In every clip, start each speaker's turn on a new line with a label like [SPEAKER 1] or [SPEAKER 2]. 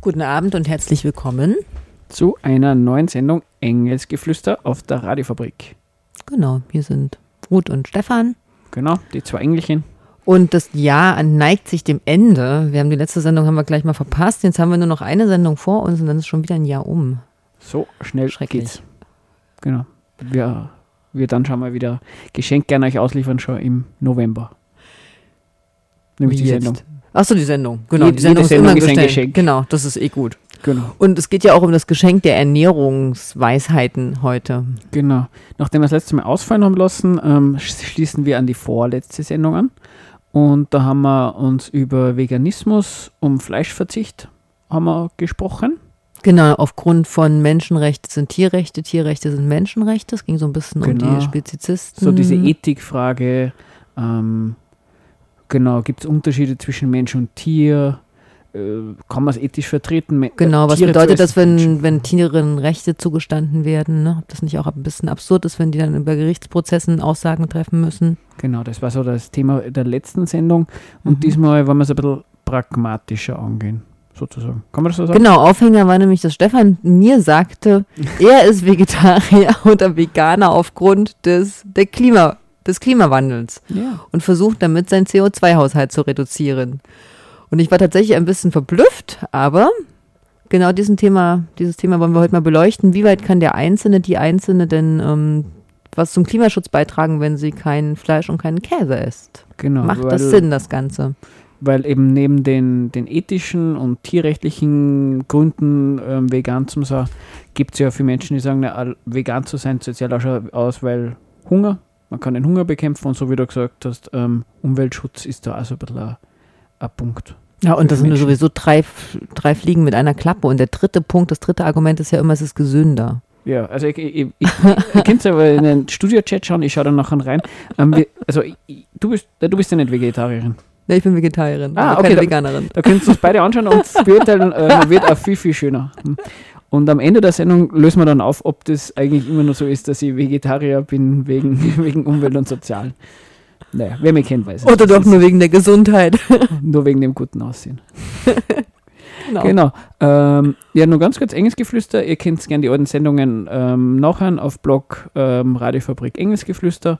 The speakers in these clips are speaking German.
[SPEAKER 1] Guten Abend und herzlich willkommen.
[SPEAKER 2] zu einer neuen Sendung Engelsgeflüster auf der Radiofabrik.
[SPEAKER 1] Genau, hier sind Ruth und Stefan.
[SPEAKER 2] Genau, die zwei Engelchen.
[SPEAKER 1] Und das Jahr neigt sich dem Ende. Wir haben die letzte Sendung haben wir gleich mal verpasst. Jetzt haben wir nur noch eine Sendung vor uns und dann ist schon wieder ein Jahr um.
[SPEAKER 2] So schnell
[SPEAKER 1] Schrecklich.
[SPEAKER 2] geht's. Genau. Wir, wir dann schon mal wieder Geschenk gerne euch ausliefern, schon im November. Nämlich
[SPEAKER 1] Wie
[SPEAKER 2] die
[SPEAKER 1] jetzt?
[SPEAKER 2] Sendung.
[SPEAKER 1] Achso, die Sendung. Genau,
[SPEAKER 2] Jede-
[SPEAKER 1] die Sendung
[SPEAKER 2] jede
[SPEAKER 1] ist immer ein
[SPEAKER 2] Sendung
[SPEAKER 1] Geschenk.
[SPEAKER 2] Geschenk.
[SPEAKER 1] Genau, das ist eh gut.
[SPEAKER 2] Genau.
[SPEAKER 1] Und es geht ja auch um das Geschenk der Ernährungsweisheiten heute.
[SPEAKER 2] genau. Nachdem wir das letzte Mal ausfallen haben lassen, ähm, sch- schließen wir an die vorletzte Sendung an. Und da haben wir uns über Veganismus, um Fleischverzicht haben wir gesprochen.
[SPEAKER 1] Genau, aufgrund von Menschenrechte sind Tierrechte, Tierrechte sind Menschenrechte. Es ging so ein bisschen um
[SPEAKER 2] Genau.
[SPEAKER 1] die Spezizisten.
[SPEAKER 2] So diese Ethikfrage, ähm, genau, gibt es Unterschiede zwischen Mensch und Tier? Äh, kann man es ethisch vertreten?
[SPEAKER 1] Genau, was
[SPEAKER 2] Tiere
[SPEAKER 1] bedeutet das, wenn, wenn Tieren Rechte zugestanden werden? Ne? Ob das nicht auch ein bisschen absurd ist, wenn die dann über Gerichtsprozessen Aussagen treffen müssen?
[SPEAKER 2] Genau, das war so das Thema der letzten Sendung. Und
[SPEAKER 1] Mhm.
[SPEAKER 2] diesmal wollen wir es ein bisschen pragmatischer angehen, sozusagen. Kann man das so sagen?
[SPEAKER 1] Genau, Aufhänger war nämlich, dass Stefan mir sagte, er ist Vegetarier oder Veganer aufgrund des, der Klima, des Klimawandels
[SPEAKER 2] Ja.
[SPEAKER 1] und versucht damit seinen CO2-Haushalt zu reduzieren. Und ich war tatsächlich ein bisschen verblüfft, aber genau diesen Thema, dieses Thema wollen wir heute mal beleuchten. Wie weit kann der Einzelne, die Einzelne denn ähm, was zum Klimaschutz beitragen, wenn sie kein Fleisch und keinen Käse isst?
[SPEAKER 2] Genau.
[SPEAKER 1] Macht das Sinn, das Ganze?
[SPEAKER 2] Weil eben neben den, den ethischen und tierrechtlichen Gründen ähm, vegan zu sein, gibt es ja viele Menschen, die sagen, na, vegan zu sein ja auch schon aus, weil Hunger, man kann den Hunger bekämpfen und so wie du gesagt hast, ähm, Umweltschutz ist da also ein bisschen ein, ein Punkt.
[SPEAKER 1] Ja, und das sind ja
[SPEAKER 2] Menschen.
[SPEAKER 1] sowieso drei, drei Fliegen mit einer Klappe. Und der dritte Punkt, das dritte Argument ist ja immer, es ist gesünder.
[SPEAKER 2] Ja, also ich, ich, ich, ich könnt aber in den Studio-Chat schauen, ich schaue da nachher rein. Ähm, wir, also ich, du, bist, du bist ja nicht Vegetarierin.
[SPEAKER 1] Ja, ich bin Vegetarierin,
[SPEAKER 2] Ah,
[SPEAKER 1] aber
[SPEAKER 2] okay,
[SPEAKER 1] keine
[SPEAKER 2] da-
[SPEAKER 1] Veganerin.
[SPEAKER 2] Da könnt ihr uns beide anschauen und beurteilen, äh, wird auch viel, viel schöner. Hm. Und am Ende der Sendung lösen wir dann auf, ob das eigentlich immer nur so ist, dass ich Vegetarier bin wegen, wegen Umwelt und Sozial. Naja, wer mich kennt, weiß es.
[SPEAKER 1] Oder doch nur wegen der Gesundheit.
[SPEAKER 2] nur wegen dem guten Aussehen.
[SPEAKER 1] Genau.
[SPEAKER 2] Genau. Ähm, ja, nur ganz kurz Engelsgeflüster. Ihr könnt gerne die alten Sendungen ähm, nachhören auf Blog ähm, Radiofabrik Engelsgeflüster.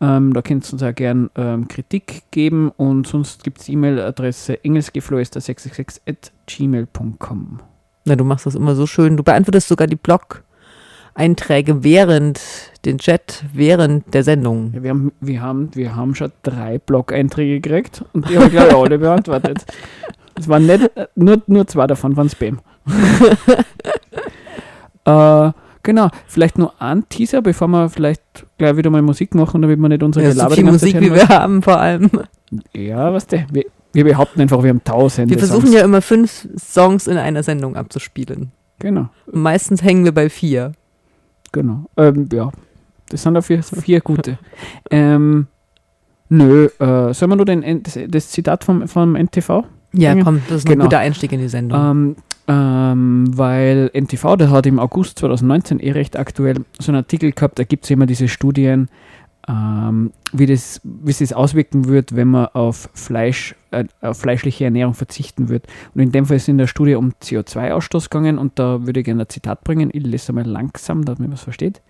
[SPEAKER 2] Ähm, da könnt ihr uns auch gerne ähm, Kritik geben und sonst gibt es die E-Mail-Adresse engelsgeflüster666 at gmail.com.
[SPEAKER 1] Na, du machst das immer so schön. Du beantwortest sogar die Blog-Einträge während den Chat, während der Sendung.
[SPEAKER 2] Ja, wir, haben, wir, haben, wir haben schon drei Blog-Einträge gekriegt und die habe ich alle beantwortet. Es waren nicht, nur, nur zwei davon waren Spam. äh, genau, vielleicht nur ein Teaser, bevor wir vielleicht gleich wieder mal Musik machen, damit wir nicht unsere
[SPEAKER 1] Ja, so viel Musik, wie wir haben, vor allem.
[SPEAKER 2] Ja, was der? Wir, wir behaupten einfach, wir haben tausende
[SPEAKER 1] Wir versuchen
[SPEAKER 2] Songs.
[SPEAKER 1] ja immer fünf Songs in einer Sendung abzuspielen.
[SPEAKER 2] Genau,
[SPEAKER 1] Und meistens hängen wir bei vier.
[SPEAKER 2] genau. Ähm, ja, das sind dafür vier gute. ähm, nö, äh, sollen wir nur den, das, das Zitat vom, vom NTV?
[SPEAKER 1] Ja,
[SPEAKER 2] Dinge.
[SPEAKER 1] komm, das ist
[SPEAKER 2] Genau.
[SPEAKER 1] ein guter Einstieg in die Sendung.
[SPEAKER 2] Ähm, ähm, weil NTV, der hat im August 2019 eh recht aktuell so einen Artikel gehabt, da gibt es immer diese Studien, ähm, wie, das, wie sich auswirken wird, wenn man auf Fleisch, äh, auf fleischliche Ernährung verzichten wird. Und in dem Fall ist in der Studie um CO2-Ausstoß gegangen und da würde ich gerne ein Zitat bringen. Ich lese mal langsam, damit man es versteht.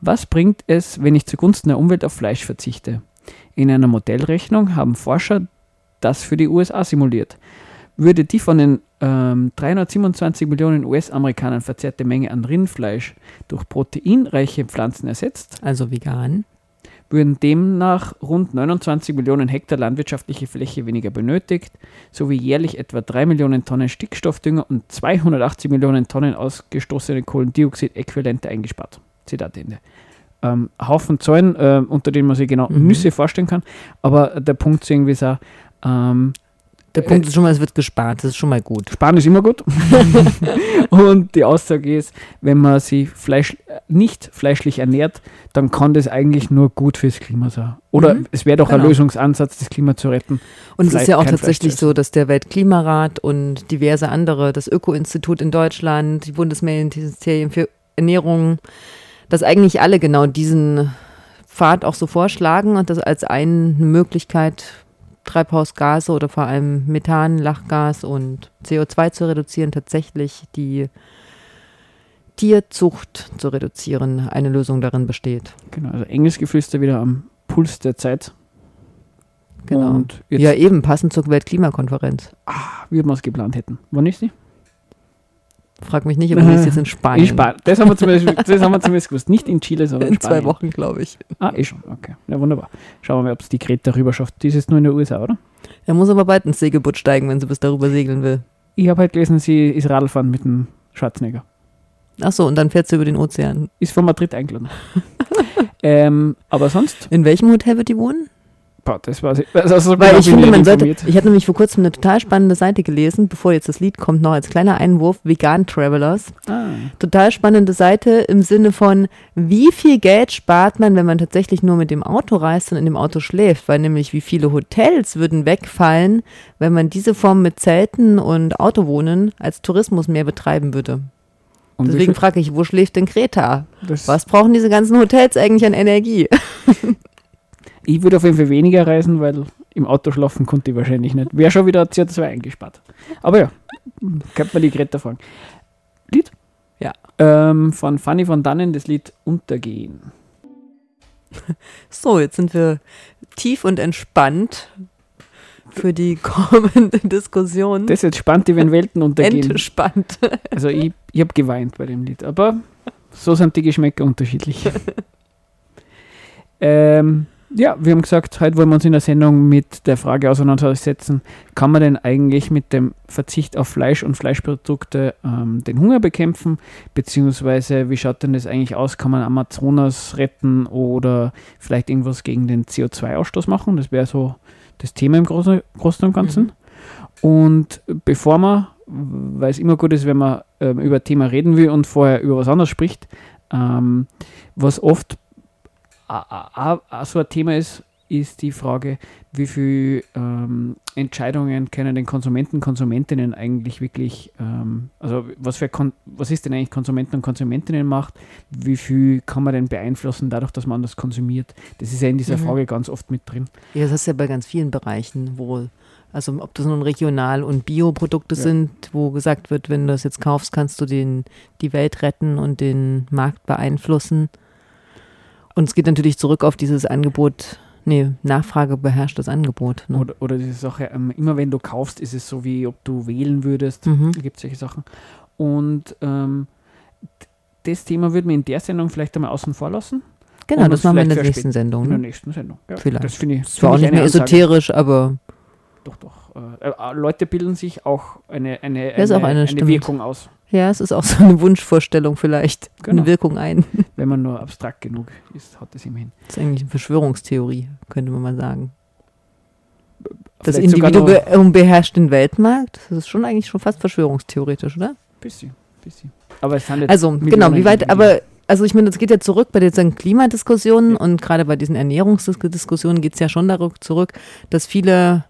[SPEAKER 2] Was bringt es, wenn ich zugunsten der Umwelt auf Fleisch verzichte? In einer Modellrechnung haben Forscher das für die USA simuliert. Würde die von den ähm, 327 Millionen US-Amerikanern verzehrte Menge an Rindfleisch durch proteinreiche Pflanzen ersetzt,
[SPEAKER 1] also vegan.
[SPEAKER 2] würden demnach rund 29 Millionen Hektar landwirtschaftliche Fläche weniger benötigt, sowie jährlich etwa 3 Millionen Tonnen Stickstoffdünger und 280 Millionen Tonnen ausgestoßene Kohlendioxid-Äquivalente eingespart. Zitat Ende. Ähm, Haufen Zahlen, äh, unter denen man sich genau
[SPEAKER 1] Mhm.
[SPEAKER 2] Nüsse vorstellen kann, aber der Punkt ist irgendwie so, ähm,
[SPEAKER 1] Der Punkt ist schon mal, es wird gespart. Das ist schon mal gut.
[SPEAKER 2] Sparen ist immer gut. und die Aussage ist, wenn man sich Fleisch, nicht fleischlich ernährt, dann kann das eigentlich nur gut fürs Klima sein. Oder
[SPEAKER 1] Mhm.
[SPEAKER 2] es wäre doch ein
[SPEAKER 1] Genau.
[SPEAKER 2] Lösungsansatz, das Klima zu retten.
[SPEAKER 1] Und es
[SPEAKER 2] Fleisch-
[SPEAKER 1] ist ja auch tatsächlich so, dass der Weltklimarat und diverse andere, das Öko-Institut in Deutschland, die Bundesministerien für Ernährung, dass eigentlich alle genau diesen Pfad auch so vorschlagen und das als eine Möglichkeit, Treibhausgase oder vor allem Methan, Lachgas und CO2 zu reduzieren, tatsächlich die Tierzucht zu reduzieren, eine Lösung darin besteht.
[SPEAKER 2] Genau, also enges Geflüster wieder am Puls der Zeit.
[SPEAKER 1] Genau. Ja, eben, passend zur Weltklimakonferenz.
[SPEAKER 2] wie wir es geplant hätten. Wann ist die?
[SPEAKER 1] Frag mich nicht, aber die ist jetzt in Spanien.
[SPEAKER 2] In Spanien. Das haben wir zumindest, das haben wir zumindest gewusst. Nicht in Chile, sondern in,
[SPEAKER 1] In
[SPEAKER 2] Spanien.
[SPEAKER 1] zwei Wochen, glaube ich.
[SPEAKER 2] Ah, eh schon. Okay. Ja, wunderbar. Schauen wir mal, ob es die Greta rüber schafft. Die ist jetzt nur in der USA, oder?
[SPEAKER 1] Er muss aber bald ins Segelboot steigen, wenn sie bis darüber segeln will.
[SPEAKER 2] Ich habe halt gelesen, sie ist Radlfahren mit dem Schwarzenegger.
[SPEAKER 1] Ach so, und dann fährt sie über den Ozean.
[SPEAKER 2] Ist von Madrid eingeladen. ähm, aber sonst,
[SPEAKER 1] In welchem Hotel wird die wohnen?
[SPEAKER 2] Boah, das weiß ich. Also, also
[SPEAKER 1] Weil ich finde, man sollte. Ich hatte nämlich vor kurzem eine total spannende Seite gelesen, bevor jetzt das Lied kommt, noch als kleiner Einwurf: Vegan Travelers.
[SPEAKER 2] Ah,
[SPEAKER 1] Total spannende Seite im Sinne von, wie viel Geld spart man, wenn man tatsächlich nur mit dem Auto reist und in dem Auto schläft? Weil nämlich, wie viele Hotels würden wegfallen, wenn man diese Form mit Zelten und Autowohnen als Tourismus mehr betreiben würde?
[SPEAKER 2] und
[SPEAKER 1] Deswegen frage ich, wo schläft denn Greta?
[SPEAKER 2] das,
[SPEAKER 1] Was brauchen diese ganzen Hotels eigentlich an Energie?
[SPEAKER 2] Ich würde auf jeden Fall weniger reisen, weil im Auto schlafen konnte ich wahrscheinlich nicht. Wäre schon wieder CO2 eingespart. Aber ja, könnte man die Greta fragen. Lied?
[SPEAKER 1] Ja.
[SPEAKER 2] Ähm, von Fanny von Dannen, das Lied Untergehen.
[SPEAKER 1] So, jetzt sind wir tief und entspannt für die kommende Diskussion.
[SPEAKER 2] Das ist jetzt spannend, wenn Welten untergehen.
[SPEAKER 1] Entspannt.
[SPEAKER 2] Also ich, ich habe geweint bei dem Lied, aber so sind die Geschmäcker unterschiedlich. ähm, ja, wir haben gesagt, heute wollen wir uns in der Sendung mit der Frage auseinandersetzen, kann man denn eigentlich mit dem Verzicht auf Fleisch und Fleischprodukte ähm, den Hunger bekämpfen, beziehungsweise wie schaut denn das eigentlich aus, kann man Amazonas retten oder vielleicht irgendwas gegen den CO2-Ausstoß machen, das wäre so das Thema im Großen, Großen und Ganzen. Und bevor man, weil es immer gut ist, wenn man ähm, über ein Thema reden will und vorher über was anderes spricht, ähm, was oft a- a- a- so ein Thema ist, ist die Frage, wie viele ähm, Entscheidungen können den Konsumenten, Konsumentinnen eigentlich wirklich, ähm, also was, für Kon was ist denn eigentlich Konsumenten und Konsumentinnen macht, wie viel kann man denn beeinflussen dadurch, dass man das konsumiert. Das ist ja in dieser
[SPEAKER 1] Mhm.
[SPEAKER 2] Frage ganz oft mit drin.
[SPEAKER 1] Ja, das ist ja bei ganz vielen Bereichen wohl. Also ob das nun Regional- und Bioprodukte
[SPEAKER 2] Ja.
[SPEAKER 1] sind, wo gesagt wird, wenn du das jetzt kaufst, kannst du den, die Welt retten und den Markt beeinflussen. Und es geht natürlich zurück auf dieses Angebot, nee, Nachfrage beherrscht das Angebot. Ne?
[SPEAKER 2] Oder, oder diese Sache, ähm, immer wenn du kaufst, ist es so, wie ob du wählen würdest.
[SPEAKER 1] Mhm.
[SPEAKER 2] Da gibt es solche Sachen. Und ähm, das Thema würden wir in der Sendung vielleicht einmal außen vor lassen.
[SPEAKER 1] Genau, das machen wir in der nächsten Sendung.
[SPEAKER 2] In der
[SPEAKER 1] Ne?
[SPEAKER 2] nächsten Sendung. Ja,
[SPEAKER 1] Vielleicht.
[SPEAKER 2] Das finde ich.
[SPEAKER 1] Das war auch nicht mehr
[SPEAKER 2] eine Ansage.
[SPEAKER 1] esoterisch, aber
[SPEAKER 2] Doch, doch. Äh, äh, Leute bilden sich auch eine, eine,
[SPEAKER 1] ist auch eine, stimmt.
[SPEAKER 2] Wirkung aus,
[SPEAKER 1] ja, es ist auch so eine Wunschvorstellung vielleicht.
[SPEAKER 2] Genau.
[SPEAKER 1] Eine Wirkung ein.
[SPEAKER 2] Wenn man nur abstrakt genug ist, hat das immerhin.
[SPEAKER 1] Das ist eigentlich eine Verschwörungstheorie, könnte man mal sagen. Das
[SPEAKER 2] Vielleicht
[SPEAKER 1] Individuum ähm, beherrscht den Weltmarkt. Das ist schon eigentlich schon fast verschwörungstheoretisch, oder?
[SPEAKER 2] Bisschen, bisschen. Aber es handelt
[SPEAKER 1] Also,
[SPEAKER 2] Millionen
[SPEAKER 1] genau, wie weit, aber, also ich meine, das geht ja zurück bei diesen Klimadiskussionen und gerade bei diesen Ernährungsdiskussionen geht es ja schon darauf zurück, dass viele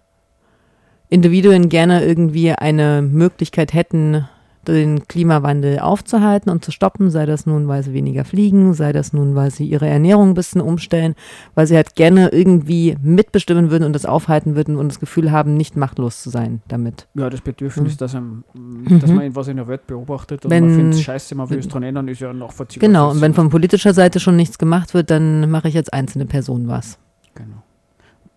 [SPEAKER 1] Individuen gerne irgendwie eine Möglichkeit hätten, den Klimawandel aufzuhalten und zu stoppen, sei das nun, weil sie weniger fliegen, sei das nun, weil sie ihre Ernährung ein bisschen umstellen, weil sie halt gerne irgendwie mitbestimmen würden und das aufhalten würden und das Gefühl haben, nicht machtlos zu sein damit.
[SPEAKER 2] Ja, das Bedürfnis,
[SPEAKER 1] Mhm.
[SPEAKER 2] dass, einem,
[SPEAKER 1] Mhm.
[SPEAKER 2] dass man was in der Welt beobachtet und
[SPEAKER 1] Wenn-
[SPEAKER 2] man findet es scheiße, man will es dran ändern, ist ja nachvollziehbar.
[SPEAKER 1] Genau, und wenn von politischer Seite schon nichts gemacht wird, dann mache ich als einzelne Person was.
[SPEAKER 2] Genau.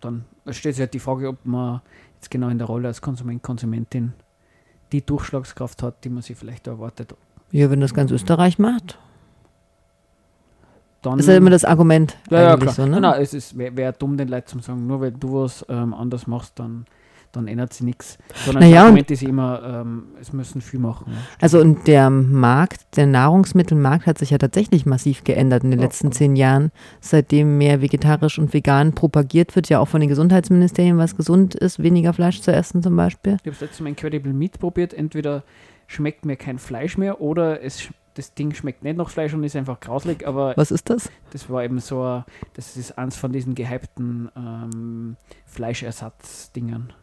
[SPEAKER 2] Dann stellt sich halt die Frage, ob man jetzt genau in der Rolle als Konsument, Konsumentin die Durchschlagskraft hat, die man sich vielleicht erwartet.
[SPEAKER 1] Ja, wenn das ganz Österreich macht.
[SPEAKER 2] Dann,
[SPEAKER 1] Ist ja immer das Argument
[SPEAKER 2] ja, ja, klar.
[SPEAKER 1] so, ne?
[SPEAKER 2] Nein, es wäre wär dumm, den Leuten zu sagen, nur weil du was ähm, anders machst, dann, dann ändert sich nichts. Sondern
[SPEAKER 1] Naja,
[SPEAKER 2] das Argument ist immer, ähm, es müssen viel machen.
[SPEAKER 1] Also und der Markt, der Nahrungsmittelmarkt hat sich ja tatsächlich massiv geändert in den
[SPEAKER 2] Ja,
[SPEAKER 1] letzten zehn Jahren, seitdem mehr vegetarisch und vegan propagiert wird, ja auch von den Gesundheitsministerien, was gesund ist, weniger Fleisch zu essen zum Beispiel.
[SPEAKER 2] Ich habe das letzte Mal Incredible Meat probiert. Entweder schmeckt mir kein Fleisch mehr oder es, das Ding schmeckt nicht nach Fleisch und ist einfach grauslig, aber
[SPEAKER 1] Was ist das?
[SPEAKER 2] Das war eben so, das ist eins von diesen gehypten ähm, Fleischersatzdingern.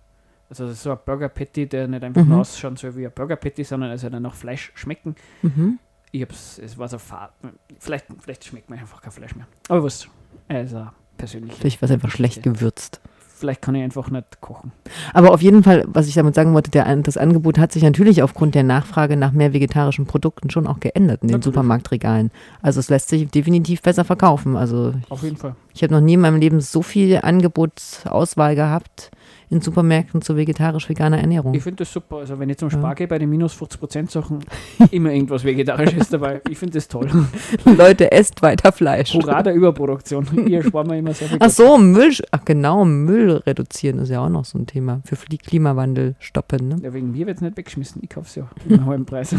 [SPEAKER 2] Also das ist so ein Burger Patty, der nicht einfach
[SPEAKER 1] Mhm.
[SPEAKER 2] nur ausschauen soll wie ein Burger Patty, sondern er soll dann nach Fleisch schmecken.
[SPEAKER 1] Mhm.
[SPEAKER 2] Ich hab's, es war so fad. Vielleicht, vielleicht schmeckt mir einfach kein Fleisch mehr. Aber was? Also persönlich.
[SPEAKER 1] Vielleicht war es einfach schlecht gewürzt.
[SPEAKER 2] Vielleicht kann ich einfach nicht kochen.
[SPEAKER 1] Aber auf jeden Fall, was ich damit sagen wollte, der, das Angebot hat sich natürlich aufgrund der Nachfrage nach mehr vegetarischen Produkten schon auch geändert in den
[SPEAKER 2] Natürlich.
[SPEAKER 1] Supermarktregalen. Also es lässt sich definitiv besser verkaufen. Also
[SPEAKER 2] Auf jeden Fall.
[SPEAKER 1] ich habe noch nie in meinem Leben so viel Angebotsauswahl gehabt in Supermärkten zu vegetarisch-veganer Ernährung.
[SPEAKER 2] Ich finde das super. Also wenn ich zum
[SPEAKER 1] Ja.
[SPEAKER 2] Spar gehe bei den minus 50% Sachen, immer irgendwas Vegetarisches dabei. Ich finde das toll.
[SPEAKER 1] Leute, esst weiter Fleisch.
[SPEAKER 2] Hurra der Überproduktion. Hier sparen wir immer sehr viel
[SPEAKER 1] Ach so, Müll, ach genau, Müll reduzieren ist ja auch noch so ein Thema. Für die Klimawandel stoppen. Ne?
[SPEAKER 2] Ja, wegen mir wird es nicht weggeschmissen. Ich kaufe es ja im halben Preis.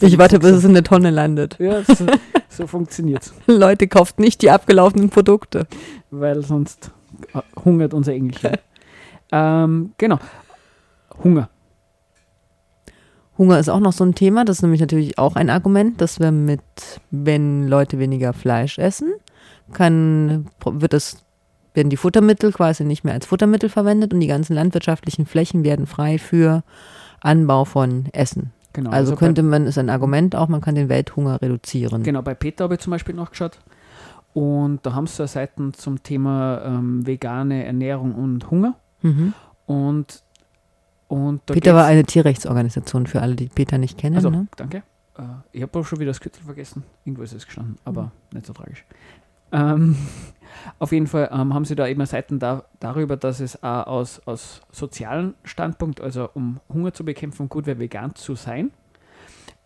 [SPEAKER 1] Ich warte, bis es in eine Tonne landet.
[SPEAKER 2] ja, so, so funktioniert es.
[SPEAKER 1] Leute, kauft nicht die abgelaufenen Produkte.
[SPEAKER 2] Weil sonst äh, hungert unser Engelchen. Ähm, genau. Hunger.
[SPEAKER 1] Hunger ist auch noch so ein Thema. Das ist nämlich natürlich auch ein Argument, dass wir mit, wenn Leute weniger Fleisch essen, kann, wird es, werden die Futtermittel quasi nicht mehr als Futtermittel verwendet und die ganzen landwirtschaftlichen Flächen werden frei für Anbau von Essen.
[SPEAKER 2] Genau.
[SPEAKER 1] Also
[SPEAKER 2] bei-
[SPEAKER 1] könnte man, ist ein Argument auch, man kann den Welthunger reduzieren.
[SPEAKER 2] Genau, bei Peter habe ich zum Beispiel nachgeschaut. Und da haben sie Seiten zum Thema ähm, vegane Ernährung und Hunger.
[SPEAKER 1] Mhm.
[SPEAKER 2] Und, und
[SPEAKER 1] Peter war eine Tierrechtsorganisation für alle, die Peter nicht kennen.
[SPEAKER 2] Also,
[SPEAKER 1] ne?
[SPEAKER 2] danke. Äh, ich habe auch schon wieder das Kürzel vergessen. Irgendwo ist es gestanden, aber nicht so tragisch. Ähm, auf jeden Fall ähm, haben sie da eben Seiten da, darüber, dass es auch aus, aus sozialen Standpunkt, also um Hunger zu bekämpfen, gut wäre, vegan zu sein.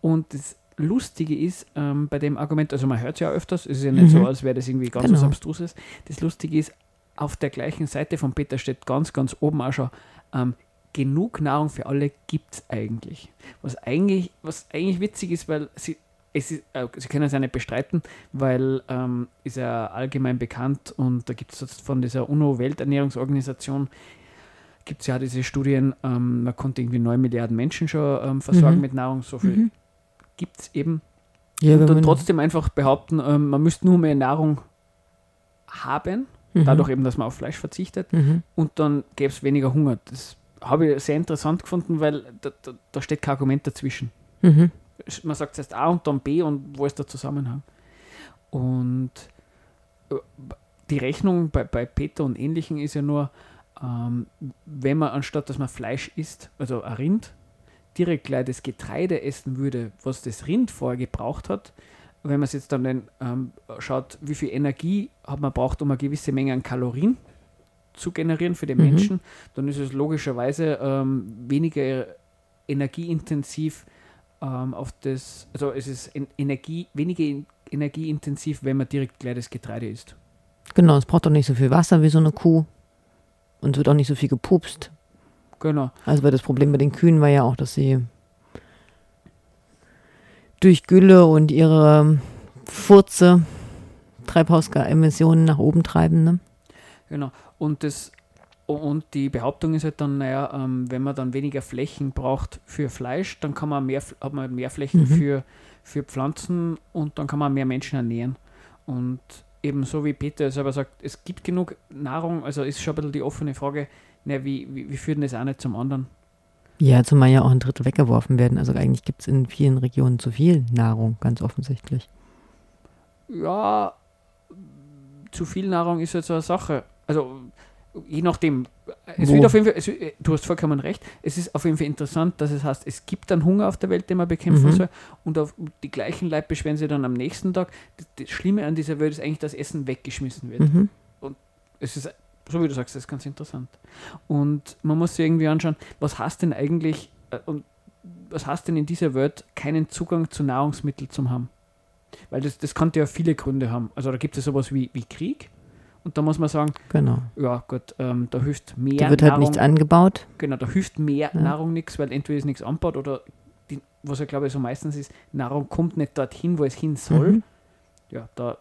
[SPEAKER 2] Und das Lustige ist ähm, bei dem Argument, also man hört es ja öfters, es ist ja nicht so,
[SPEAKER 1] Mhm.
[SPEAKER 2] als wäre das irgendwie ganz
[SPEAKER 1] Genau.
[SPEAKER 2] was Abstruses. Das Lustige ist, auf der gleichen Seite von Peter steht ganz, ganz oben auch schon, ähm, genug Nahrung für alle gibt es eigentlich. Was eigentlich, was eigentlich witzig ist, weil sie, es ist, äh, sie können es ja nicht bestreiten, weil ähm, ist ja allgemein bekannt und da gibt es von dieser UNO-Welternährungsorganisation gibt es ja diese Studien, ähm, man konnte irgendwie 9 Milliarden Menschen schon ähm, versorgen
[SPEAKER 1] Mhm.
[SPEAKER 2] mit Nahrung, so viel
[SPEAKER 1] Mhm.
[SPEAKER 2] gibt es eben
[SPEAKER 1] Ja,
[SPEAKER 2] und dann trotzdem einfach behaupten, ähm, man müsste nur mehr Nahrung haben,
[SPEAKER 1] Mhm.
[SPEAKER 2] dadurch eben, dass man auf Fleisch verzichtet
[SPEAKER 1] Mhm.
[SPEAKER 2] und dann gäbe es weniger Hunger. Das habe ich sehr interessant gefunden, weil da, da, da steht kein Argument dazwischen.
[SPEAKER 1] Mhm.
[SPEAKER 2] Man sagt zuerst A und dann B und wo ist der Zusammenhang? Und äh, die Rechnung bei, bei Peter und Ähnlichen ist ja nur, ähm, wenn man anstatt dass man Fleisch isst, also ein Rind, direkt gleich das Getreide essen würde, was das Rind vorher gebraucht hat, wenn man es jetzt dann ähm, schaut, wie viel Energie hat man braucht, um eine gewisse Menge an Kalorien zu generieren für den
[SPEAKER 1] Mhm.
[SPEAKER 2] Menschen, dann ist es logischerweise ähm, weniger energieintensiv ähm, auf das, also es ist en Energie, weniger in- energieintensiv, wenn man direkt gleich das Getreide isst.
[SPEAKER 1] Genau, es braucht doch nicht so viel Wasser wie so eine Kuh. Und es wird auch nicht so viel gepupst.
[SPEAKER 2] Genau.
[SPEAKER 1] Also weil das Problem bei den Kühen war ja auch, dass sie durch Gülle und ihre Furze Treibhausemissionen nach oben treiben. Ne?
[SPEAKER 2] Genau. Und das und die Behauptung ist halt dann, naja, ähm, wenn man dann weniger Flächen braucht für Fleisch, dann kann man mehr, hat man mehr Flächen
[SPEAKER 1] Mhm.
[SPEAKER 2] für, für Pflanzen und dann kann man mehr Menschen ernähren. Und ebenso wie Peter selber sagt, es gibt genug Nahrung, also ist schon ein bisschen die offene Frage, na, wie, wie, wie führt denn das eine zum anderen?
[SPEAKER 1] Ja, zumal ja auch ein Drittel weggeworfen werden. Also eigentlich gibt es in vielen Regionen zu viel Nahrung, ganz offensichtlich.
[SPEAKER 2] Ja, zu viel Nahrung ist jetzt so eine Sache. Also, je nachdem. Es
[SPEAKER 1] Wo?
[SPEAKER 2] wird auf jeden Fall, es, wird- du hast vollkommen recht, es ist auf jeden Fall interessant, dass es heißt, es gibt dann Hunger auf der Welt, den man bekämpfen
[SPEAKER 1] Mhm.
[SPEAKER 2] soll und auf die gleichen Leute beschweren sie dann am nächsten Tag. Das, das Schlimme an dieser Welt ist eigentlich, dass Essen weggeschmissen wird.
[SPEAKER 1] Mhm.
[SPEAKER 2] Es ist, so wie du sagst, das ist ganz interessant. Und man muss sich irgendwie anschauen, was heißt denn eigentlich, äh, und was heißt denn in dieser Welt, keinen Zugang zu Nahrungsmitteln zu haben? Weil das, das könnte ja viele Gründe haben. Also da gibt es sowas wie, wie Krieg. Und da muss man sagen,
[SPEAKER 1] Genau.
[SPEAKER 2] ja gut, ähm, da hilft mehr
[SPEAKER 1] Da wird halt
[SPEAKER 2] Nahrung,
[SPEAKER 1] nichts angebaut.
[SPEAKER 2] genau, da hilft mehr
[SPEAKER 1] Ja.
[SPEAKER 2] Nahrung nichts, weil entweder ist nichts anbaut oder die, was ja glaube ich so meistens ist, Nahrung kommt nicht dorthin, wo es hin soll
[SPEAKER 1] Mhm.
[SPEAKER 2] Ja, da,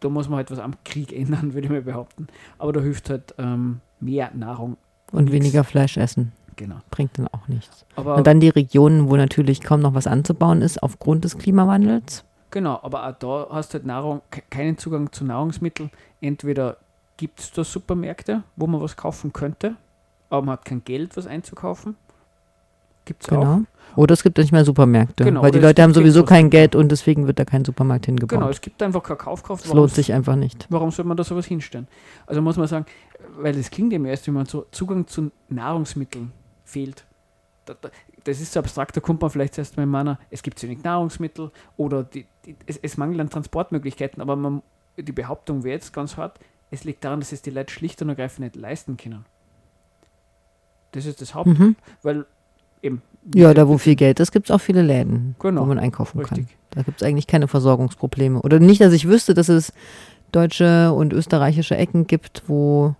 [SPEAKER 2] da muss man halt was am Krieg ändern, würde ich mal behaupten. Aber da hilft halt ähm, mehr Nahrung.
[SPEAKER 1] Und
[SPEAKER 2] Nix.
[SPEAKER 1] weniger Fleisch essen.
[SPEAKER 2] Genau.
[SPEAKER 1] Bringt dann auch nichts.
[SPEAKER 2] Aber,
[SPEAKER 1] Und dann die Regionen, wo natürlich kaum noch was anzubauen ist, aufgrund des Klimawandels.
[SPEAKER 2] genau, aber auch da hast du halt Nahrung, ke- keinen Zugang zu Nahrungsmitteln. Entweder gibt es da Supermärkte, wo man was kaufen könnte, aber man hat kein Geld, was einzukaufen. Gibt es
[SPEAKER 1] Genau.
[SPEAKER 2] auch.
[SPEAKER 1] Oder es gibt nicht mehr Supermärkte,
[SPEAKER 2] Genau,
[SPEAKER 1] weil die
[SPEAKER 2] es
[SPEAKER 1] Leute haben sowieso kein Geld und deswegen wird da kein Supermarkt
[SPEAKER 2] Genau,
[SPEAKER 1] hingebaut.
[SPEAKER 2] es gibt einfach keine Kaufkraft.
[SPEAKER 1] Es lohnt sich einfach nicht.
[SPEAKER 2] Warum soll man da sowas hinstellen? Also muss man sagen, weil das klingt ja erst, wenn man so Zugang zu Nahrungsmitteln fehlt. Da, da, das ist so abstrakt, da kommt man vielleicht erst mal meiner, es gibt zu wenig Nahrungsmittel oder die, die, es, es mangelt an Transportmöglichkeiten, aber man, die Behauptung wäre jetzt ganz hart, es liegt daran, dass es die Leute schlicht und ergreifend nicht leisten können. Das ist das Haupt,
[SPEAKER 1] Mhm.
[SPEAKER 2] weil eben.
[SPEAKER 1] Ja, da wo viel Geld ist, gibt es auch viele Läden,
[SPEAKER 2] Genau,
[SPEAKER 1] wo man einkaufen kann.
[SPEAKER 2] Richtig.
[SPEAKER 1] Da gibt es eigentlich keine Versorgungsprobleme. Oder nicht, dass ich wüsste, dass es deutsche und österreichische Ecken gibt, wo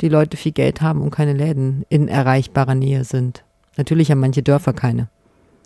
[SPEAKER 1] die Leute viel Geld haben und keine Läden in erreichbarer Nähe sind. Natürlich haben manche Dörfer keine.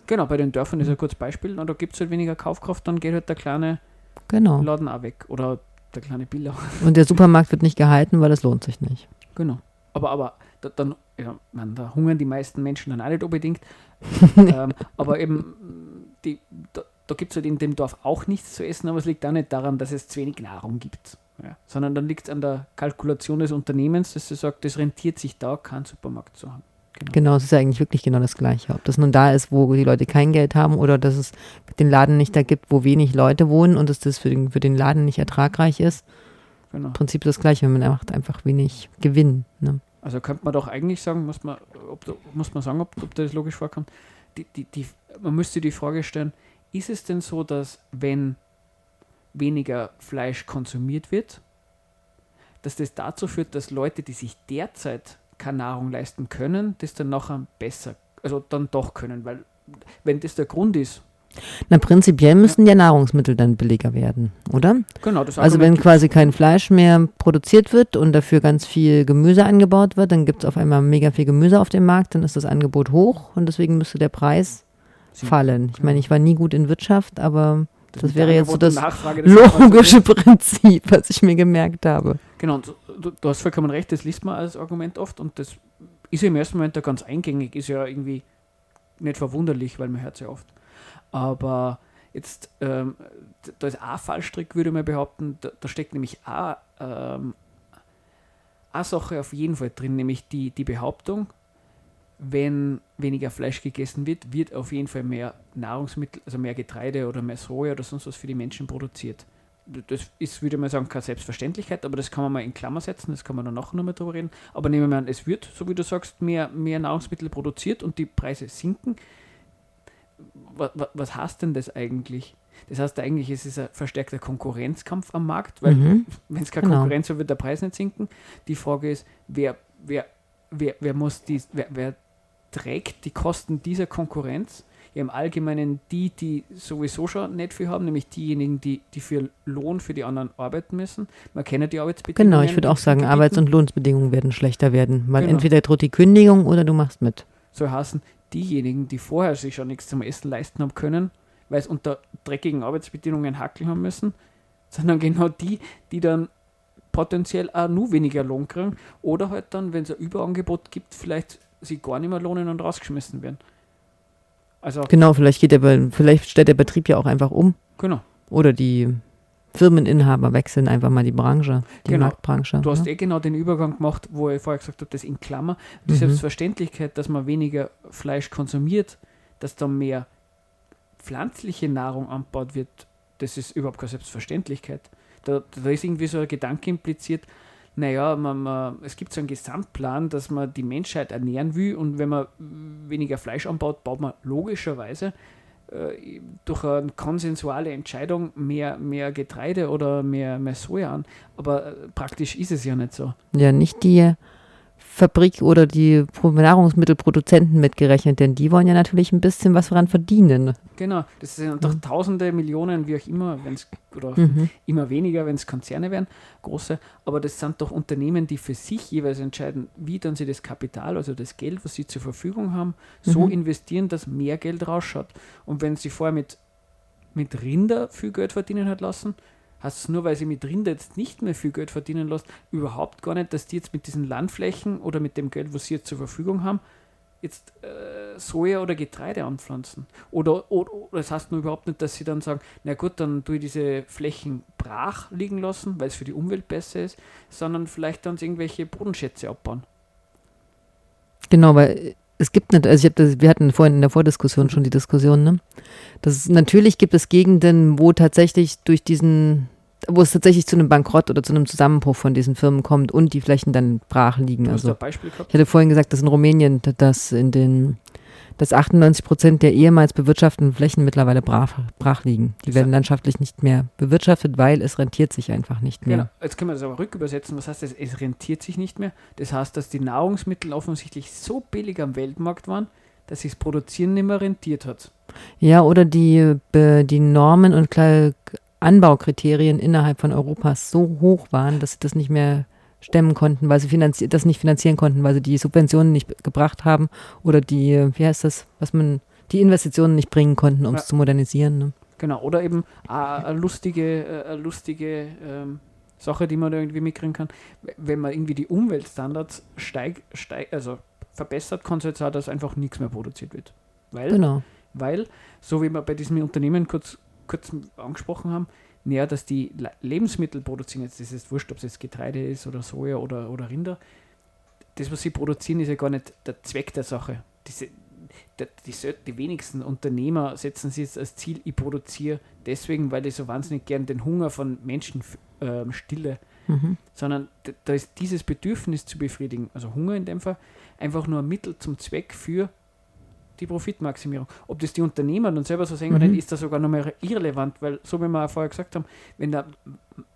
[SPEAKER 2] Genau, bei den Dörfern ist ein kurzes Beispiel, da gibt es halt weniger Kaufkraft, dann geht halt der kleine
[SPEAKER 1] Genau.
[SPEAKER 2] Laden auch weg oder der kleine Biller.
[SPEAKER 1] Und der Supermarkt wird nicht gehalten, weil es lohnt sich nicht.
[SPEAKER 2] Genau. Aber, aber da, dann, ja, man, da hungern die meisten Menschen dann auch nicht unbedingt. ähm, aber eben, die, da, da gibt es halt in dem Dorf auch nichts zu essen, aber es liegt auch nicht daran, dass es zu wenig Nahrung gibt. Ja. Sondern dann liegt es an der Kalkulation des Unternehmens, dass sie sagt, es rentiert sich da, keinen Supermarkt zu haben. Genau.
[SPEAKER 1] Genau, es ist ja eigentlich wirklich genau das Gleiche. Ob das nun da ist, wo die Leute kein Geld haben oder dass es den Laden nicht da gibt, wo wenig Leute wohnen und dass das für den, für den Laden nicht ertragreich ist.
[SPEAKER 2] genau.
[SPEAKER 1] Im Prinzip das Gleiche, man macht einfach wenig Gewinn. Ne?
[SPEAKER 2] Also könnte man doch eigentlich sagen, muss man, ob, muss man sagen, ob, ob das logisch vorkommt, die, die, die, man müsste die Frage stellen, ist es denn so, dass wenn weniger Fleisch konsumiert wird, dass das dazu führt, dass Leute, die sich derzeit keine Nahrung leisten können, das dann nachher besser, also dann doch können, weil wenn das der Grund ist,
[SPEAKER 1] Na, prinzipiell müssen ja Nahrungsmittel dann billiger werden, oder?
[SPEAKER 2] genau, das
[SPEAKER 1] Also wenn
[SPEAKER 2] Argument
[SPEAKER 1] quasi kein Fleisch mehr produziert wird und dafür ganz viel Gemüse angebaut wird, dann gibt es auf einmal mega viel Gemüse auf dem Markt, dann ist das Angebot hoch und deswegen müsste der Preis
[SPEAKER 2] Sie-
[SPEAKER 1] fallen. Ich meine, ich war nie gut in Wirtschaft, aber das
[SPEAKER 2] mit
[SPEAKER 1] wäre jetzt so das
[SPEAKER 2] das
[SPEAKER 1] logische Prinzip, was ich mir gemerkt habe.
[SPEAKER 2] Genau, und du, du hast vollkommen recht, das liest man als Argument oft und das ist ja im ersten Moment ja ganz eingängig, ist ja irgendwie nicht verwunderlich, weil man hört es ja oft. Aber jetzt, ähm, da ist auch Fallstrick, würde mal behaupten, da, da steckt nämlich auch ähm, eine Sache auf jeden Fall drin, nämlich die, die Behauptung, wenn weniger Fleisch gegessen wird, wird auf jeden Fall mehr Nahrungsmittel, also mehr Getreide oder mehr Soja oder sonst was für die Menschen produziert das ist, würde mal sagen, keine Selbstverständlichkeit, aber das kann man mal in Klammer setzen, das kann man dann nachher nochmal drüber reden. Aber nehmen wir an, es wird, so wie du sagst, mehr, mehr Nahrungsmittel produziert und die Preise sinken. Was, was heißt denn das eigentlich? Das heißt eigentlich, es ist ein verstärkter Konkurrenzkampf am Markt, weil
[SPEAKER 1] Mhm.
[SPEAKER 2] wenn es keine
[SPEAKER 1] Genau.
[SPEAKER 2] Konkurrenz hat, wird der Preis nicht sinken. Die Frage ist, wer, wer, wer, wer muss dies, wer, wer trägt die Kosten dieser Konkurrenz? Ja, im Allgemeinen die, die sowieso schon nicht viel haben, nämlich diejenigen, die, die für Lohn für die anderen arbeiten müssen. Man kennt die Arbeitsbedingungen.
[SPEAKER 1] Genau, ich würde auch sagen. Arbeits- und Lohnsbedingungen werden schlechter werden, weil
[SPEAKER 2] Genau.
[SPEAKER 1] entweder droht die Kündigung oder du machst mit.
[SPEAKER 2] soll heißen, diejenigen, die vorher sich schon nichts zum Essen leisten haben können, weil es unter dreckigen Arbeitsbedingungen hackeln haben müssen, sondern genau die, die dann potenziell auch nur weniger Lohn kriegen oder halt dann, wenn es ein Überangebot gibt, vielleicht sie gar nicht mehr lohnen und rausgeschmissen werden. Also,
[SPEAKER 1] Genau, vielleicht geht der, vielleicht stellt der Betrieb ja auch einfach um.
[SPEAKER 2] genau.
[SPEAKER 1] Oder die Firmeninhaber wechseln einfach mal die Branche, die
[SPEAKER 2] Genau.
[SPEAKER 1] Marktbranche.
[SPEAKER 2] Du hast
[SPEAKER 1] ne?
[SPEAKER 2] eh genau den Übergang gemacht, wo ich vorher gesagt habe, das in Klammer. Die
[SPEAKER 1] Mhm.
[SPEAKER 2] Selbstverständlichkeit, dass man weniger Fleisch konsumiert, dass dann mehr pflanzliche Nahrung angebaut wird, das ist überhaupt keine Selbstverständlichkeit. Da, da ist irgendwie so ein Gedanke impliziert, naja, man, man, es gibt so einen Gesamtplan, dass man die Menschheit ernähren will und wenn man weniger Fleisch anbaut, baut man logischerweise durch eine konsensuale Entscheidung mehr, mehr Getreide oder mehr, mehr Soja an. Aber äh, praktisch ist es ja nicht so.
[SPEAKER 1] Ja, nicht die Fabrik oder die Pro- Nahrungsmittelproduzenten mitgerechnet, denn die wollen ja natürlich ein bisschen was daran verdienen.
[SPEAKER 2] Genau, das sind doch
[SPEAKER 1] Mhm.
[SPEAKER 2] Tausende, Millionen, wie auch immer, wenn es oder
[SPEAKER 1] Mhm.
[SPEAKER 2] immer weniger, wenn es Konzerne wären, große, aber das sind doch Unternehmen, die für sich jeweils entscheiden, wie dann sie das Kapital, also das Geld, was sie zur Verfügung haben, so
[SPEAKER 1] Mhm.
[SPEAKER 2] investieren, dass mehr Geld rausschaut. Und wenn sie vorher mit, mit Rinder viel Geld verdienen hat lassen, es nur, weil sie mit Rinder jetzt nicht mehr viel Geld verdienen lassen, überhaupt gar nicht, dass die jetzt mit diesen Landflächen oder mit dem Geld, was sie jetzt zur Verfügung haben, jetzt äh, Soja oder Getreide anpflanzen. Oder, oder, oder das heißt nur überhaupt nicht, dass sie dann sagen, na gut, dann tue ich diese Flächen brach liegen lassen, weil es für die Umwelt besser ist, sondern vielleicht dann irgendwelche Bodenschätze abbauen.
[SPEAKER 1] Genau, weil es gibt nicht, also ich hab das, wir hatten vorhin in der Vordiskussion schon die Diskussion, ne? Das ist, natürlich gibt es Gegenden, wo tatsächlich durch diesen, wo es tatsächlich zu einem Bankrott oder zu einem Zusammenbruch von diesen Firmen kommt und die Flächen dann brach liegen.
[SPEAKER 2] Du hast
[SPEAKER 1] Also
[SPEAKER 2] ein Beispiel gehabt?
[SPEAKER 1] ich hatte vorhin gesagt, dass in Rumänien, dass in den dass 98 Prozent der ehemals bewirtschafteten Flächen mittlerweile brach, brach liegen. Die werden landschaftlich nicht mehr bewirtschaftet, weil es rentiert sich einfach nicht mehr.
[SPEAKER 2] Genau. Jetzt können wir das aber rückübersetzen. Was heißt das? Es rentiert sich nicht mehr. Das heißt, dass die Nahrungsmittel offensichtlich so billig am Weltmarkt waren, dass sich das Produzieren nicht mehr rentiert hat.
[SPEAKER 1] Ja, oder die, die Normen und Anbaukriterien innerhalb von Europas so hoch waren, dass sie das nicht mehr stemmen konnten, weil sie das nicht finanzieren konnten, weil sie die Subventionen nicht gebracht haben oder die, wie heißt das, was man, die Investitionen nicht bringen konnten, um es
[SPEAKER 2] Ja.
[SPEAKER 1] zu modernisieren. Ne?
[SPEAKER 2] Genau. Oder eben äh, eine lustige, äh, lustige ähm, Sache, die man da irgendwie mitkriegen kann. Wenn man irgendwie die Umweltstandards steig, steig, also verbessert, kann es jetzt auch, dass einfach nichts mehr produziert wird. Weil
[SPEAKER 1] Genau.
[SPEAKER 2] weil, so wie wir bei diesem Unternehmen kurz, kurz angesprochen haben, naja, dass die Le- Lebensmittel produzieren, jetzt ist es wurscht, ob es jetzt Getreide ist oder Soja oder, oder Rinder, das, was sie produzieren, ist ja gar nicht der Zweck der Sache. Diese, die, sel- die wenigsten Unternehmer setzen sich jetzt als Ziel, ich produziere deswegen, weil ich so wahnsinnig gern den Hunger von Menschen ähm, stille,
[SPEAKER 1] Mhm.
[SPEAKER 2] sondern da ist dieses Bedürfnis zu befriedigen, also Hunger in dem Fall, einfach nur ein Mittel zum Zweck für die Profitmaximierung. Ob das die Unternehmer dann selber so sehen oder
[SPEAKER 1] Mhm.
[SPEAKER 2] nicht, ist das sogar noch mehr irrelevant, weil, so wie wir auch vorher gesagt haben, wenn der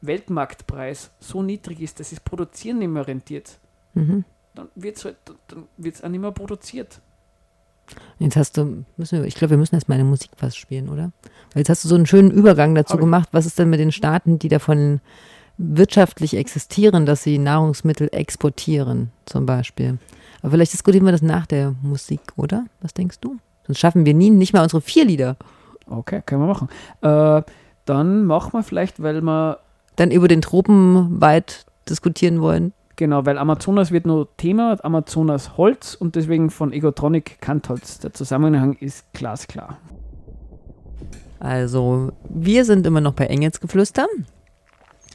[SPEAKER 2] Weltmarktpreis so niedrig ist, dass das Produzieren nicht mehr rentiert,
[SPEAKER 1] Mhm.
[SPEAKER 2] dann wird es halt, dann wird's auch nicht mehr produziert.
[SPEAKER 1] Jetzt hast du, müssen wir, ich glaube, wir müssen erst mal eine Musik fast spielen, oder? Weil jetzt hast du so einen schönen Übergang dazu
[SPEAKER 2] Hab
[SPEAKER 1] gemacht. Was ist denn mit den Staaten, die davon wirtschaftlich existieren, dass sie Nahrungsmittel exportieren, zum Beispiel? Aber vielleicht diskutieren wir das nach der Musik, oder? Was denkst du? Sonst schaffen wir nie, nicht mal unsere vier Lieder.
[SPEAKER 2] Okay, können wir machen. Äh, dann machen wir vielleicht, weil wir
[SPEAKER 1] Dann über den Tropenwald diskutieren wollen.
[SPEAKER 2] Genau, weil Amazonas wird nur Thema, Amazonas Holz und deswegen von Egotronic Kantholz. Der Zusammenhang ist glasklar.
[SPEAKER 1] Also, wir sind immer noch bei Engelsgeflüster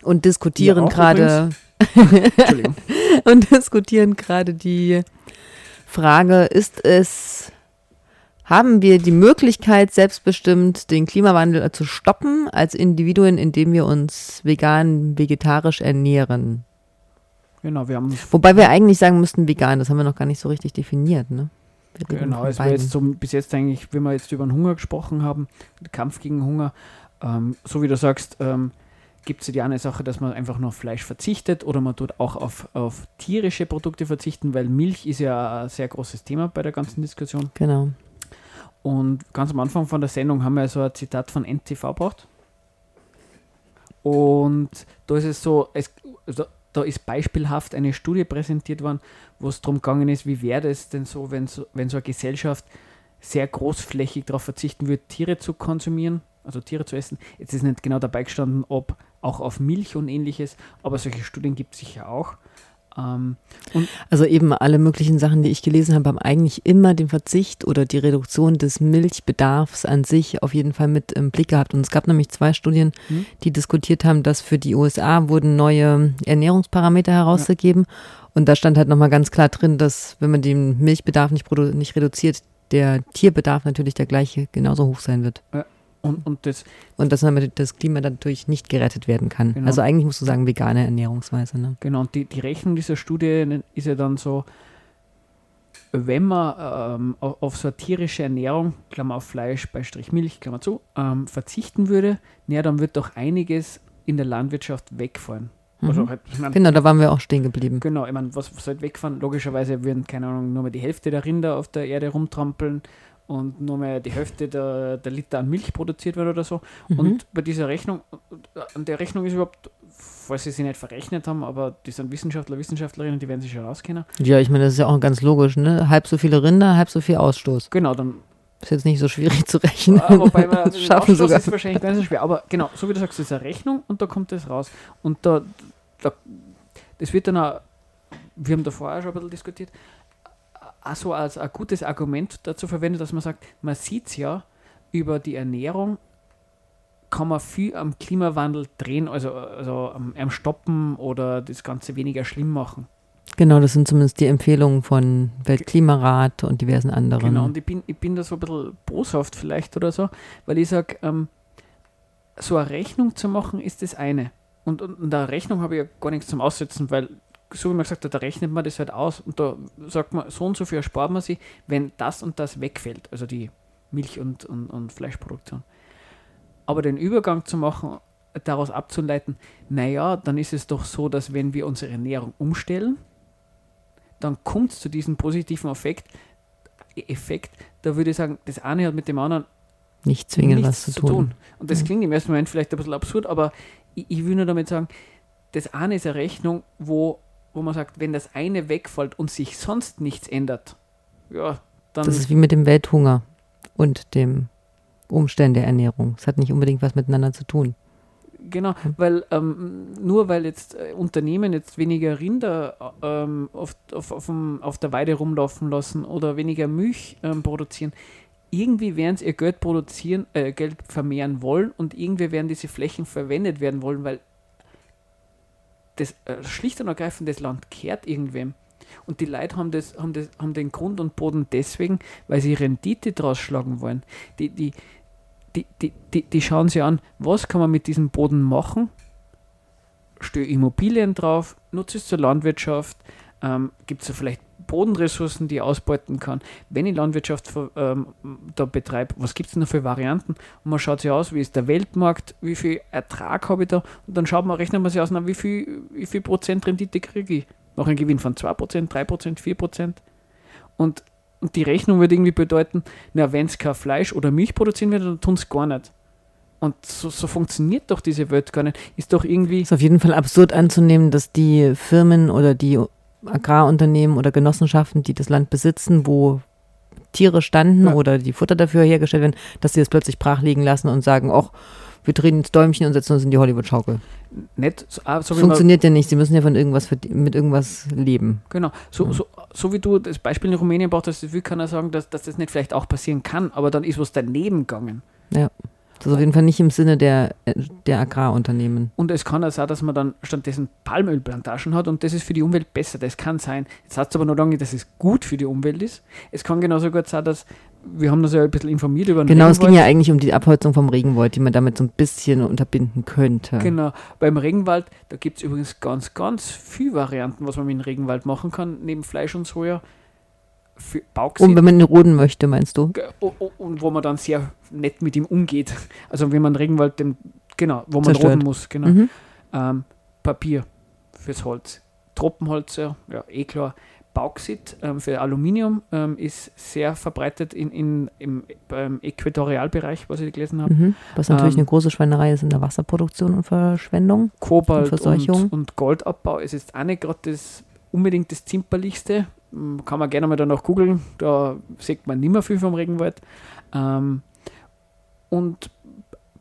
[SPEAKER 1] und diskutieren gerade und diskutieren gerade die Frage, ist es, haben wir die Möglichkeit, selbstbestimmt den Klimawandel zu stoppen als Individuen, indem wir uns vegan, vegetarisch ernähren?
[SPEAKER 2] genau, wir haben
[SPEAKER 1] Wobei wir eigentlich sagen müssten vegan, das haben wir noch gar nicht so richtig definiert, ne?
[SPEAKER 2] Genau, es war
[SPEAKER 1] beiden.
[SPEAKER 2] jetzt so, bis jetzt eigentlich, wenn wir jetzt über den Hunger gesprochen haben, den Kampf gegen Hunger, ähm, so wie du sagst, ähm, gibt es ja die eine Sache, dass man einfach nur auf Fleisch verzichtet oder man tut auch auf, auf tierische Produkte verzichten, weil Milch ist ja ein sehr großes Thema bei der ganzen Diskussion.
[SPEAKER 1] Genau.
[SPEAKER 2] Und ganz am Anfang von der Sendung haben wir so ein Zitat von NTV gebracht. Und da ist es so, es, also da ist beispielhaft eine Studie präsentiert worden, wo es darum gegangen ist, wie wäre es denn so, wenn so, wenn so eine Gesellschaft sehr großflächig darauf verzichten würde, Tiere zu konsumieren, also Tiere zu essen. Jetzt ist nicht genau dabei gestanden, ob auch auf Milch und ähnliches, aber solche Studien gibt es sicher auch. Ähm,
[SPEAKER 1] Also eben alle möglichen Sachen, die ich gelesen habe, haben eigentlich immer den Verzicht oder die Reduktion des Milchbedarfs an sich auf jeden Fall mit im Blick gehabt. Und es gab nämlich zwei Studien,
[SPEAKER 2] Hm.
[SPEAKER 1] die diskutiert haben, dass für die USA wurden neue Ernährungsparameter herausgegeben. Und da stand halt nochmal ganz klar drin, dass wenn man den Milchbedarf nicht, nicht reduziert, der Tierbedarf natürlich der gleiche genauso hoch sein wird.
[SPEAKER 2] Und, und das,
[SPEAKER 1] Und dass damit das Klima dadurch nicht gerettet werden kann.
[SPEAKER 2] Genau.
[SPEAKER 1] Also eigentlich musst du sagen, vegane Ernährungsweise. Ne?
[SPEAKER 2] Genau, und die, die Rechnung dieser Studie ist ja dann so, wenn man ähm, au- auf so eine tierische Ernährung, Klammer auf Fleisch, bei Strich Milch, Klammer zu, ähm, verzichten würde, naja, dann wird doch einiges in der Landwirtschaft wegfallen. Also
[SPEAKER 1] Mhm.
[SPEAKER 2] halt, ich mein,
[SPEAKER 1] Genau, da waren wir auch stehen geblieben.
[SPEAKER 2] Genau, ich meine, was, was halt wegfahren? Logischerweise würden, keine Ahnung, nur mehr die Hälfte der Rinder auf der Erde rumtrampeln und nur mehr die Hälfte der, der Liter an Milch produziert wird oder so.
[SPEAKER 1] Mhm.
[SPEAKER 2] Und bei dieser Rechnung, an der Rechnung ist überhaupt, falls sie sie nicht verrechnet haben, aber die sind Wissenschaftler, Wissenschaftlerinnen, die werden sich schon rauskennen.
[SPEAKER 1] Ja, ich meine, das ist ja auch ganz logisch, ne? Halb so viele Rinder, halb so viel Ausstoß.
[SPEAKER 2] Genau, dann
[SPEAKER 1] Ist jetzt nicht so schwierig zu rechnen.
[SPEAKER 2] Wobei man
[SPEAKER 1] das schaffen
[SPEAKER 2] Ausstoß
[SPEAKER 1] sogar.
[SPEAKER 2] ist wahrscheinlich gar nicht so schwer. Aber genau, so wie du sagst, das ist eine Rechnung und da kommt das raus. Und da, da das wird dann auch, wir haben da vorher schon ein bisschen diskutiert, auch so als ein gutes Argument dazu verwendet, dass man sagt, man sieht es ja, über die Ernährung kann man viel am Klimawandel drehen, also, also am, am Stoppen oder das Ganze weniger schlimm machen.
[SPEAKER 1] Genau, das sind zumindest die Empfehlungen von Weltklimarat und diversen anderen.
[SPEAKER 2] Genau, und ich bin, ich bin da so ein bisschen boshaft vielleicht oder so, weil ich sage, ähm, so eine Rechnung zu machen ist das eine. Und, und, und der Rechnung habe ich ja gar nichts zum Aussetzen, weil, so wie man gesagt hat, da rechnet man das halt aus und da sagt man, so und so viel erspart man sich, wenn das und das wegfällt, also die Milch- und, und, und Fleischproduktion. Aber den Übergang zu machen, daraus abzuleiten, naja, dann ist es doch so, dass wenn wir unsere Ernährung umstellen, dann kommt es zu diesem positiven Effekt, Effekt, da würde ich sagen, das eine hat mit dem anderen
[SPEAKER 1] nicht zwingend was zu tun. tun.
[SPEAKER 2] Und das klingt im ersten Moment vielleicht ein bisschen absurd, aber ich, ich will nur damit sagen, das eine ist eine Rechnung, wo, wo man sagt, wenn das eine wegfällt und sich sonst nichts ändert, ja, dann.
[SPEAKER 1] Das ist wie mit dem Welthunger und dem Umständen der Ernährung. Es hat nicht unbedingt was miteinander zu tun.
[SPEAKER 2] Genau, weil ähm, nur weil jetzt äh, Unternehmen jetzt weniger Rinder ähm, auf, auf, auf, auf, der Weide rumlaufen lassen oder weniger Milch ähm, produzieren, irgendwie werden sie ihr Geld produzieren, äh, Geld vermehren wollen und irgendwie werden diese Flächen verwendet werden wollen, weil das äh, schlicht und ergreifend das Land kehrt irgendwem. Und die Leute haben, das, haben, das, haben den Grund und Boden deswegen, weil sie Rendite draus schlagen wollen. Die, die, die, die, die, die schauen sich an, was kann man mit diesem Boden machen? Störe Immobilien drauf, nutze es zur Landwirtschaft, ähm, gibt es vielleicht Bodenressourcen, die ich ausbeuten kann. Wenn ich Landwirtschaft ähm, da betreibe, was gibt es noch für Varianten? Und man schaut sich aus, wie ist der Weltmarkt, wie viel Ertrag habe ich da und dann schaut man, rechnet man sich aus, na, wie, viel, wie viel Prozent Rendite kriege ich? Noch ein Gewinn von 2%, 3%, 4%. Und, und die Rechnung würde irgendwie bedeuten, na, wenn es kein Fleisch oder Milch produzieren wird, dann tun es gar nicht. Und so, so, funktioniert doch diese Welt gar nicht. Ist doch irgendwie.
[SPEAKER 1] Ist auf jeden Fall absurd anzunehmen, dass die Firmen oder die Agrarunternehmen oder Genossenschaften, die das Land besitzen, wo Tiere standen ja. oder die Futter dafür hergestellt werden, dass sie das plötzlich brach liegen lassen und sagen, ach, wir drehen ins Däumchen und setzen uns in die Hollywood-Schaukel. Nicht, so, ah, so Funktioniert ja nicht, sie müssen ja von irgendwas mit irgendwas leben.
[SPEAKER 2] Genau, so, ja. so, so wie du das Beispiel in Rumänien brauchst, wie kann er sagen, dass, dass das nicht vielleicht auch passieren kann, aber dann ist was daneben gegangen.
[SPEAKER 1] Ja. Das ist auf jeden Fall nicht im Sinne der, der Agrarunternehmen.
[SPEAKER 2] Und es kann auch sein, dass man dann stattdessen Palmölplantagen hat und das ist für die Umwelt besser. Das kann sein. Jetzt heißt es aber noch lange, dass es gut für die Umwelt ist. Es kann genauso gut sein, dass wir haben das ja ein bisschen informiert über
[SPEAKER 1] den Genau, Regenwald. es ging ja eigentlich um die Abholzung vom Regenwald, die man damit so ein bisschen unterbinden könnte.
[SPEAKER 2] Genau. Beim Regenwald, da gibt es übrigens ganz, ganz viele Varianten, was man mit dem Regenwald machen kann, neben Fleisch und Soja
[SPEAKER 1] Bauxit. Und wenn man ihn roden möchte, meinst du?
[SPEAKER 2] Und wo man dann sehr nett mit ihm umgeht. Also wenn man Regenwald, den, genau, wo man Zerstört. roden muss, genau. Mhm. Ähm, Papier fürs Holz. Tropenholz, ja, eh klar. Bauxit ähm, für Aluminium ähm, ist sehr verbreitet in, in, im ähm, Äquatorialbereich, was ich gelesen habe. Mhm.
[SPEAKER 1] Was natürlich ähm, eine große Schweinerei ist in der Wasserproduktion und Verschwendung.
[SPEAKER 2] Kobalt und, und, und Goldabbau. Es ist auch nicht gerade das unbedingt das Zimperlichste. Kann man gerne mal danach googeln, da sieht man nicht mehr viel vom Regenwald. Ähm, und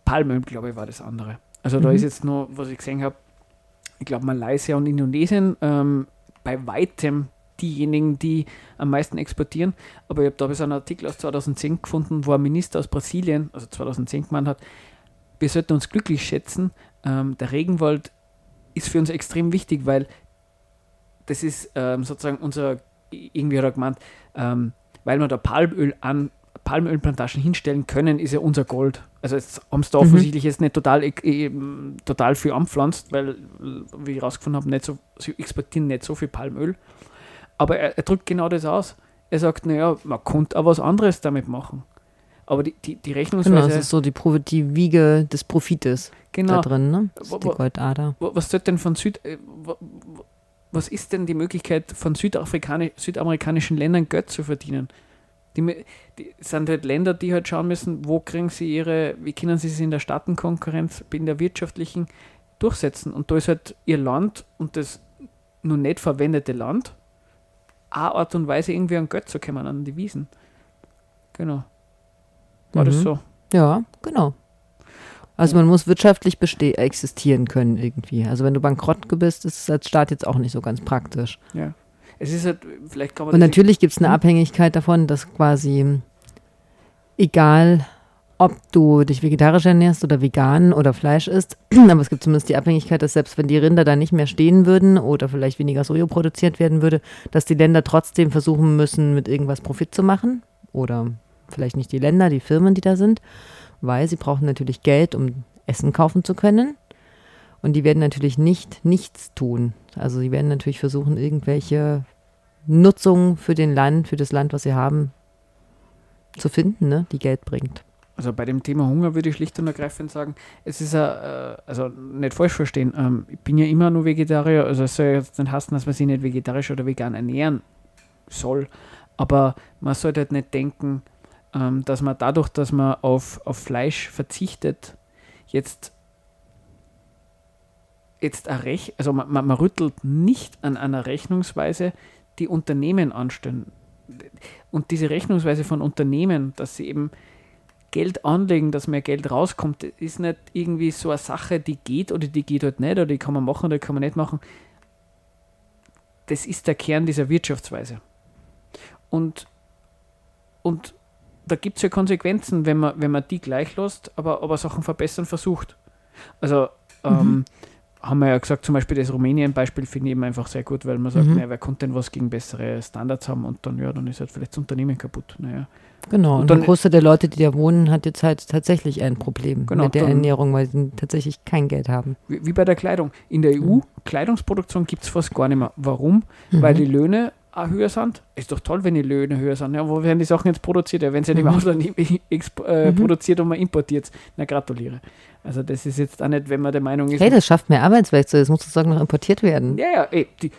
[SPEAKER 2] Palmöl, glaube ich, war das andere. Also mhm. da ist jetzt nur, was ich gesehen habe, ich glaube Malaysia und Indonesien ähm, bei weitem diejenigen, die am meisten exportieren. Aber ich habe da bis einen Artikel aus 2010 gefunden, wo ein Minister aus Brasilien, also 2010 gemeint hat, wir sollten uns glücklich schätzen. Ähm, der Regenwald ist für uns extrem wichtig, weil das ist ähm, sozusagen unser irgendwie hat er gemeint, ähm, weil wir da Palmöl an Palmölplantagen hinstellen können, ist ja unser Gold. Also jetzt haben sie da mhm. offensichtlich jetzt nicht total, äh, total viel anpflanzt, weil, wie ich herausgefunden habe, nicht so, sie exportieren nicht so viel Palmöl. Aber er, er drückt genau das aus. Er sagt, naja, man könnte auch was anderes damit machen. Aber die, die, die Rechnungsweise...
[SPEAKER 1] Genau, das ist so die, die Wiege des Profites genau. da drin, ne? Das ist die Goldader.
[SPEAKER 2] Was sollte denn von Süd... Was ist denn die Möglichkeit von südamerikanischen Ländern Geld zu verdienen? Die, die, sind halt Länder, die halt schauen müssen, wo kriegen sie ihre, wie können sie sich in der Staatenkonkurrenz, in der wirtschaftlichen durchsetzen. Und da ist halt ihr Land und das nur nicht verwendete Land eine Art und Weise irgendwie an Geld zu kommen, an die Wiesen. Genau. War mhm. das so?
[SPEAKER 1] Ja, genau. Also man muss wirtschaftlich existieren können irgendwie. Also wenn du bankrott bist, ist es als Staat jetzt auch nicht so ganz praktisch.
[SPEAKER 2] Ja. Es ist halt, vielleicht kann man
[SPEAKER 1] Und natürlich gibt es eine hm? Abhängigkeit davon, dass quasi egal ob du dich vegetarisch ernährst oder vegan oder Fleisch isst. Aber es gibt zumindest die Abhängigkeit, dass selbst wenn die Rinder da nicht mehr stehen würden oder vielleicht weniger Soja produziert werden würde, dass die Länder trotzdem versuchen müssen, mit irgendwas Profit zu machen. Oder vielleicht nicht die Länder, die Firmen, die da sind, weil sie brauchen natürlich Geld, um Essen kaufen zu können. Und die werden natürlich nicht nichts tun. Also sie werden natürlich versuchen, irgendwelche Nutzungen für den Land, für das Land, was sie haben, zu finden, ne, die Geld bringt.
[SPEAKER 2] Also bei dem Thema Hunger würde ich schlicht und ergreifend sagen, es ist ja, äh, also nicht falsch verstehen, ähm, ich bin ja immer nur Vegetarier, also es soll jetzt nicht heißen, dass man sich nicht vegetarisch oder vegan ernähren soll, aber man sollte halt nicht denken, ähm, dass man dadurch, dass man auf, auf Fleisch verzichtet, jetzt jetzt eine Rech also man, man, man rüttelt nicht an einer Rechnungsweise, die Unternehmen anstellen. Und diese Rechnungsweise von Unternehmen, dass sie eben Geld anlegen, dass mehr Geld rauskommt, ist nicht irgendwie so eine Sache, die geht oder die geht halt nicht oder die kann man machen oder die kann man nicht machen. Das ist der Kern dieser Wirtschaftsweise. Und, und da gibt es ja Konsequenzen, wenn man, wenn man die gleich lässt, aber, aber Sachen verbessern versucht. Also ähm, mhm haben wir ja gesagt, zum Beispiel das Rumänien-Beispiel finde ich eben einfach sehr gut, weil man sagt, mhm. naja, wer konnte denn was gegen bessere Standards haben und dann, ja, dann ist halt vielleicht das Unternehmen kaputt. Naja.
[SPEAKER 1] Genau, und, dann, der Großteil der Leute, die da wohnen, hat jetzt halt tatsächlich ein Problem genau, mit der dann, Ernährung, weil sie tatsächlich kein Geld haben.
[SPEAKER 2] Wie, wie bei der Kleidung. In der EU, mhm. Kleidungsproduktion gibt es fast gar nicht mehr. Warum? Mhm. Weil die Löhne auch höher sind. Ist doch toll, wenn die Löhne höher sind. Ja, wo werden die Sachen jetzt produziert? Ja, wenn sie mhm. nicht im Ausland äh, mhm. produziert und man importiert. Na, gratuliere. Also das ist jetzt auch nicht, wenn man der Meinung ist.
[SPEAKER 1] Hey, das schafft mehr Arbeitsplätze, das muss sozusagen noch importiert werden.
[SPEAKER 2] Ja, ja, ey, die,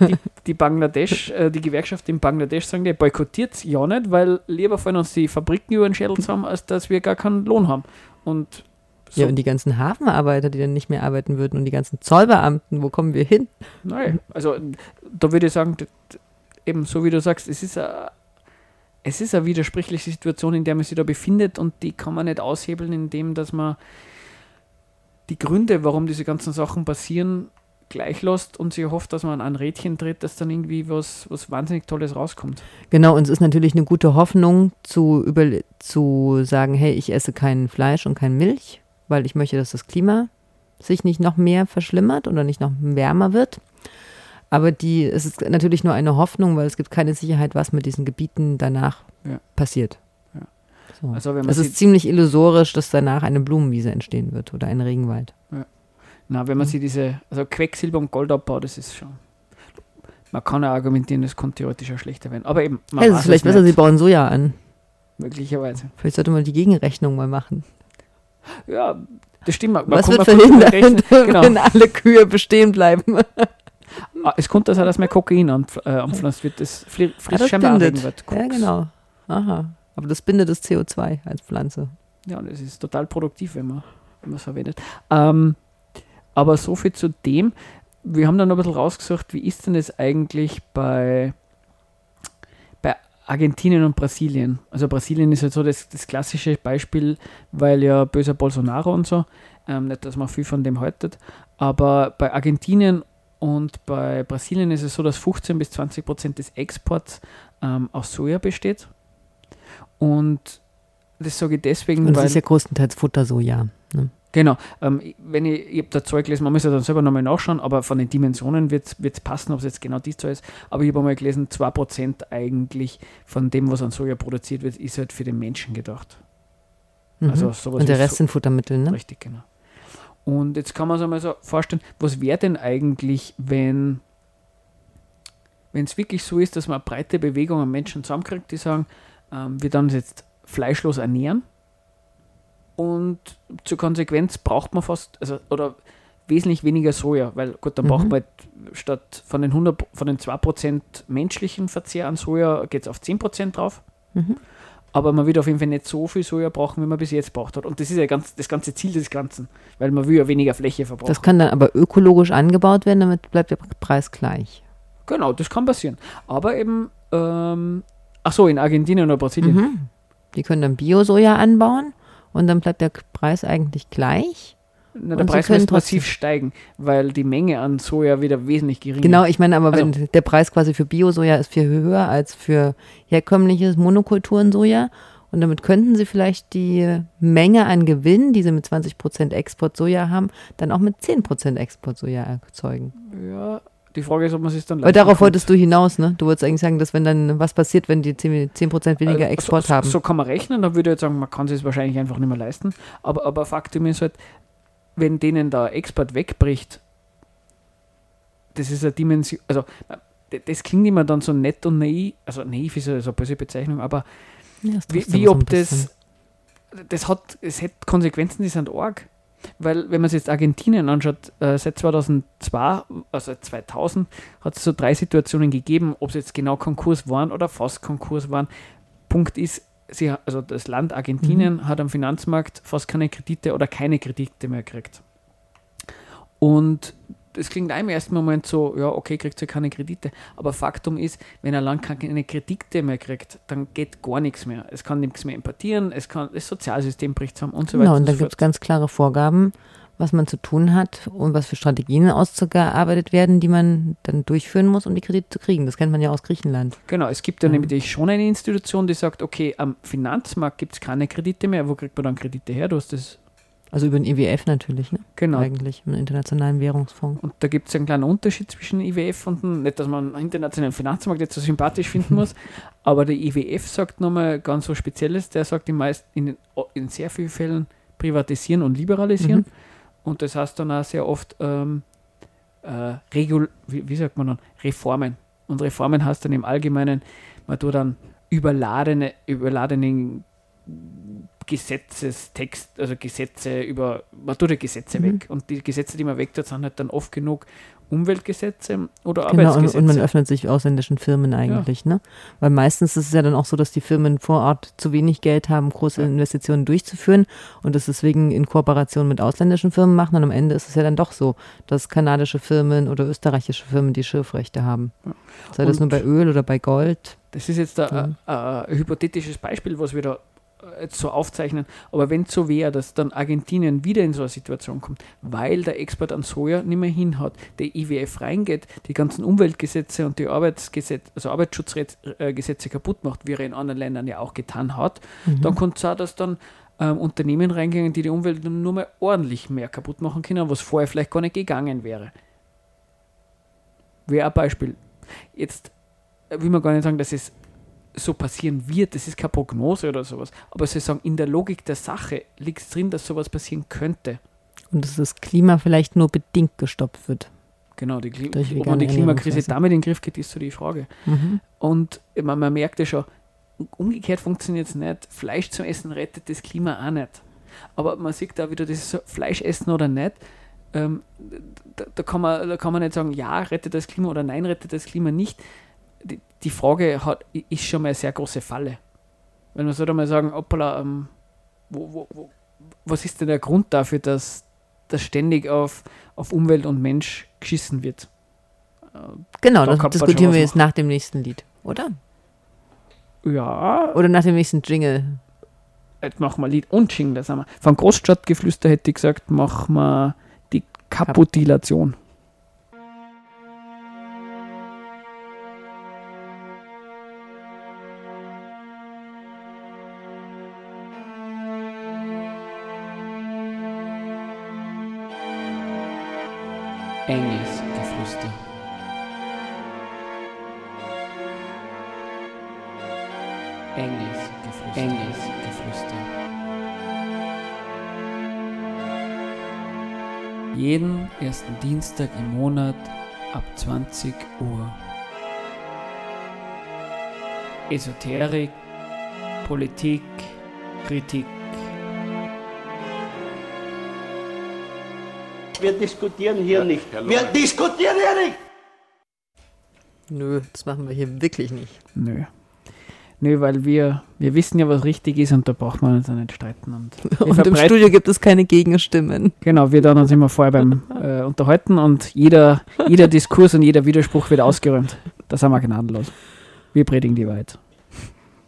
[SPEAKER 2] die, die Bangladesch, äh, die Gewerkschaft in Bangladesch sagen, die boykottiert es ja nicht, weil lieber von uns die Fabriken über den Schädel haben, als dass wir gar keinen Lohn haben. Und
[SPEAKER 1] so. Ja, und die ganzen Hafenarbeiter, die dann nicht mehr arbeiten würden und die ganzen Zollbeamten, wo kommen wir hin?
[SPEAKER 2] Nein, also da würde ich sagen, eben so wie du sagst, es ist eine es ist eine widersprüchliche Situation, in der man sich da befindet und die kann man nicht aushebeln, indem dass man die Gründe, warum diese ganzen Sachen passieren, gleich lässt und sie hofft, dass man an ein Rädchen tritt, dass dann irgendwie was, was wahnsinnig Tolles rauskommt.
[SPEAKER 1] Genau, und es ist natürlich eine gute Hoffnung zu, über, zu sagen, hey, ich esse kein Fleisch und kein Milch, weil ich möchte, dass das Klima sich nicht noch mehr verschlimmert oder nicht noch wärmer wird. Aber die, es ist natürlich nur eine Hoffnung, weil es gibt keine Sicherheit, was mit diesen Gebieten danach ja. passiert. So. Also wenn man es ist ziemlich illusorisch, dass danach eine Blumenwiese entstehen wird oder ein Regenwald. Ja.
[SPEAKER 2] Na, wenn man mhm. sich diese, also Quecksilber und Goldabbau, das ist schon. Man kann ja argumentieren, das kann theoretisch auch schlechter werden. Aber eben,
[SPEAKER 1] man ja, es ist vielleicht besser, sie bauen Soja an.
[SPEAKER 2] Möglicherweise.
[SPEAKER 1] Vielleicht sollte man die Gegenrechnung mal machen.
[SPEAKER 2] Ja, das stimmt. Man
[SPEAKER 1] Was wird verhindert, genau. wenn alle Kühe bestehen bleiben?
[SPEAKER 2] ah, es kommt also, dass mehr Kokain anpflanzt äh, wird, das ah, das scheinbar
[SPEAKER 1] wird. Ja, genau. Aha. Aber das bindet das CO2 als Pflanze.
[SPEAKER 2] Ja, und es ist total produktiv, wenn man es verwendet. Ähm, aber so viel zu dem. Wir haben dann noch ein bisschen rausgesucht, wie ist denn das eigentlich bei Argentinien und Brasilien? Also Brasilien ist halt so das, das klassische Beispiel, weil ja böser Bolsonaro und so, ähm, nicht, dass man viel von dem haltet, aber bei Argentinien und bei Brasilien ist es so, dass 15 bis 20 Prozent des Exports ähm, aus Soja besteht. Und das sage ich deswegen,
[SPEAKER 1] Und das weil, ist ja größtenteils Futtersoja. Ne?
[SPEAKER 2] Genau. Ähm, wenn ich, ich habe da Zeug gelesen, man muss ja dann selber nochmal nachschauen, aber von den Dimensionen wird es passen, ob es jetzt genau die Zahl ist. Aber ich habe einmal gelesen, 2% eigentlich von dem, was an Soja produziert wird, ist halt für den Menschen gedacht.
[SPEAKER 1] Mhm. Also sowas Und der Rest so, sind Futtermittel, ne?
[SPEAKER 2] Richtig, genau. Und jetzt kann man sich mal so vorstellen, was wäre denn eigentlich, wenn wenn es wirklich so ist, dass man eine breite Bewegung an Menschen zusammenkriegt, die sagen, ähm, wir dann uns jetzt fleischlos ernähren und zur Konsequenz braucht man fast, also oder wesentlich weniger Soja, weil gut, dann mhm. braucht man halt statt von den 100, von den 2% menschlichen Verzehr an Soja geht es auf 10% drauf. Mhm. Aber man wird auf jeden Fall nicht so viel Soja brauchen, wie man bis jetzt braucht hat. Und das ist ja ganz, das ganze Ziel des Ganzen, weil man will ja weniger Fläche verbrauchen.
[SPEAKER 1] Das kann dann aber ökologisch angebaut werden, damit bleibt der Preis gleich.
[SPEAKER 2] Genau, das kann passieren. Aber eben ähm, Ach so, in Argentinien oder Brasilien. Mhm.
[SPEAKER 1] Die können dann Bio-Soja anbauen und dann bleibt der Preis eigentlich gleich.
[SPEAKER 2] Na, der Preis muss massiv steigen, weil die Menge an Soja wieder wesentlich geringer ist.
[SPEAKER 1] Genau, ich meine, aber also, wenn der Preis quasi für Bio-Soja ist viel höher als für herkömmliches Monokulturen-Soja Und damit könnten sie vielleicht die Menge an Gewinn, die sie mit 20% Export Soja haben, dann auch mit 10% Export Soja erzeugen.
[SPEAKER 2] Ja, die Frage ist, ob man es dann
[SPEAKER 1] Aber darauf wolltest du hinaus, ne? Du wolltest eigentlich sagen, dass wenn dann was passiert, wenn die 10%, 10 weniger
[SPEAKER 2] Also,
[SPEAKER 1] Export
[SPEAKER 2] so,
[SPEAKER 1] haben.
[SPEAKER 2] So kann man rechnen, dann würde ich jetzt sagen, man kann es wahrscheinlich einfach nicht mehr leisten. Aber, aber Faktum ist halt, wenn denen der Export wegbricht, das ist eine Dimension, also das klingt immer dann so nett und naiv, also naiv ist ja so eine böse Bezeichnung, aber
[SPEAKER 1] Ja,
[SPEAKER 2] wie, wie ob das, das hat, es hat Konsequenzen, die sind arg. Weil, wenn man sich jetzt Argentinien anschaut, äh, seit 2002, also 2000, hat es so drei Situationen gegeben, ob es jetzt genau Konkurs waren oder fast Konkurs waren. Punkt ist, sie, also das Land Argentinien
[SPEAKER 1] Mhm.
[SPEAKER 2] hat am Finanzmarkt fast keine Kredite oder keine Kredite mehr gekriegt. Und das klingt einem im ersten Moment so, ja, okay, kriegt sie keine Kredite. Aber Faktum ist, wenn ein Land keine Kredite mehr kriegt, dann geht gar nichts mehr. Es kann nichts mehr importieren, es kann das Sozialsystem bricht zusammen und so weiter.
[SPEAKER 1] Genau, und
[SPEAKER 2] und
[SPEAKER 1] da
[SPEAKER 2] so
[SPEAKER 1] gibt es ganz klare Vorgaben, was man zu tun hat und was für Strategien ausgearbeitet werden, die man dann durchführen muss, um die Kredite zu kriegen. Das kennt man ja aus Griechenland.
[SPEAKER 2] Genau, es gibt ja
[SPEAKER 1] Ja.
[SPEAKER 2] nämlich schon eine Institution, die sagt, okay, am Finanzmarkt gibt es keine Kredite mehr. Wo kriegt man dann Kredite her? Du hast das,
[SPEAKER 1] Also über den IWF natürlich, ne?
[SPEAKER 2] genau.
[SPEAKER 1] Eigentlich, im Internationalen Währungsfonds.
[SPEAKER 2] Und da gibt es einen kleinen Unterschied zwischen IWF und dem, nicht, dass man einen internationalen Finanzmarkt jetzt so sympathisch finden muss, aber der IWF sagt nochmal ganz was Spezielles, der sagt in, meist, in, den- in sehr vielen Fällen privatisieren und liberalisieren.
[SPEAKER 1] Mhm.
[SPEAKER 2] Und das heißt dann auch sehr oft ähm, äh, Regul wie, wie sagt man dann, Reformen. Und Reformen heißt dann im Allgemeinen, man tut dann überladene, überladenen Gesetzestext, also Gesetze über, man tut die Gesetze
[SPEAKER 1] Mhm.
[SPEAKER 2] weg. Und die Gesetze, die man wegtut, sind halt dann oft genug Umweltgesetze oder
[SPEAKER 1] Genau, und,
[SPEAKER 2] Arbeitsgesetze.
[SPEAKER 1] und man öffnet sich ausländischen Firmen eigentlich, ne? Weil meistens ist es ja dann auch so, dass die Firmen vor Ort zu wenig Geld haben, große
[SPEAKER 2] Ja.
[SPEAKER 1] Investitionen durchzuführen und das deswegen in Kooperation mit ausländischen Firmen machen. Und am Ende ist es ja dann doch so, dass kanadische Firmen oder österreichische Firmen die Schürfrechte haben.
[SPEAKER 2] Ja.
[SPEAKER 1] Sei das
[SPEAKER 2] Und-
[SPEAKER 1] nur bei Öl oder bei Gold.
[SPEAKER 2] Das ist jetzt ein, ein, ein hypothetisches Beispiel, was wir da jetzt so aufzeichnen. Aber wenn es so wäre, dass dann Argentinien wieder in so eine Situation kommt, weil der Export an Soja nicht mehr hinhaut, der IWF reingeht, die ganzen Umweltgesetze und die Arbeitsgesetze, also Arbeitsschutzgesetze kaputt macht, wie er in anderen Ländern ja auch getan hat,
[SPEAKER 1] Mhm.
[SPEAKER 2] dann kann es auch, dass dann ähm, Unternehmen reingehen, die die Umwelt nur mal ordentlich mehr kaputt machen können, was vorher vielleicht gar nicht gegangen wäre. Wäre ein Beispiel. Jetzt äh, will man gar nicht sagen, dass es so passieren wird, das ist keine Prognose oder sowas, aber sie sagen, in der Logik der Sache liegt es drin, dass sowas passieren könnte.
[SPEAKER 1] Und dass das Klima vielleicht nur bedingt gestoppt wird.
[SPEAKER 2] Genau, die Klim ob man die Klimakrise damit in den Griff geht, ist so die Frage.
[SPEAKER 1] Mhm.
[SPEAKER 2] Und man, man merkt ja schon, umgekehrt funktioniert es nicht. Fleisch zu essen rettet das Klima auch nicht. Aber man sieht da wieder, das ist so, Fleisch essen oder nicht. Ähm, da, da, kann man, da kann man nicht sagen, ja, rettet das Klima oder nein, rettet das Klima nicht. Die, die Frage hat, ist schon mal eine sehr große Falle. Wenn man sollte mal sagen, hoppala, ähm, wo, wo, wo, was ist denn der Grund dafür, dass, dass ständig auf, auf Umwelt und Mensch geschissen wird? Äh,
[SPEAKER 1] Genau,
[SPEAKER 2] Da
[SPEAKER 1] das diskutieren wir jetzt nach dem nächsten Lied, oder?
[SPEAKER 2] ja,
[SPEAKER 1] Oder nach dem nächsten Jingle.
[SPEAKER 2] Jetzt machen wir Lied und Jingle, das haben wir. Von Großstadtgeflüster hätte ich gesagt, machen wir die Kaputulation. Enges Geflüster. Enges Geflüster. Enges Geflüster. Jeden ersten Dienstag im Monat ab 20 Uhr. Esoterik, Politik, Kritik.
[SPEAKER 3] Wir diskutieren hier nicht.
[SPEAKER 4] Herr
[SPEAKER 3] Wir diskutieren hier nicht.
[SPEAKER 1] Nö, das machen wir hier wirklich nicht.
[SPEAKER 2] Nö. Nö, weil wir, wir wissen ja, was richtig ist und da braucht man uns auch nicht streiten. Und
[SPEAKER 1] Und im Studio gibt es keine Gegenstimmen.
[SPEAKER 2] Genau, wir dann uns immer vorher beim äh, Unterhalten und jeder, jeder Diskurs und jeder Widerspruch wird ausgeräumt. Da sind wir gnadenlos. Wir predigen die Wahrheit.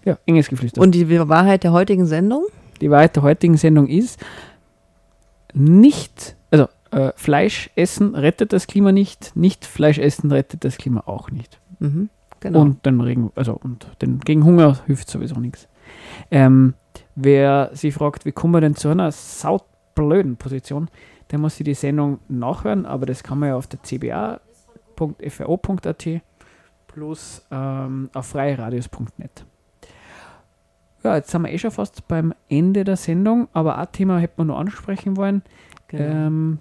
[SPEAKER 2] Ja, enges Geflüster.
[SPEAKER 1] Und die Wahrheit der heutigen Sendung?
[SPEAKER 2] die Wahrheit der heutigen Sendung ist, nicht, also äh, Fleisch essen rettet das Klima nicht, nicht Fleisch essen rettet das Klima auch nicht.
[SPEAKER 1] Mhm, genau.
[SPEAKER 2] Und den Regen, also und den, gegen Hunger hilft sowieso nichts. Ähm, wer sich fragt, wie kommen wir denn zu einer sautblöden Position, der muss sich die Sendung nachhören, aber das kann man ja auf der cba.fro.at plus ähm, auf freieradios.net. Ja, jetzt sind wir eh schon fast beim Ende der Sendung, aber ein Thema hätte man noch ansprechen wollen.
[SPEAKER 1] Genau.
[SPEAKER 2] Ähm,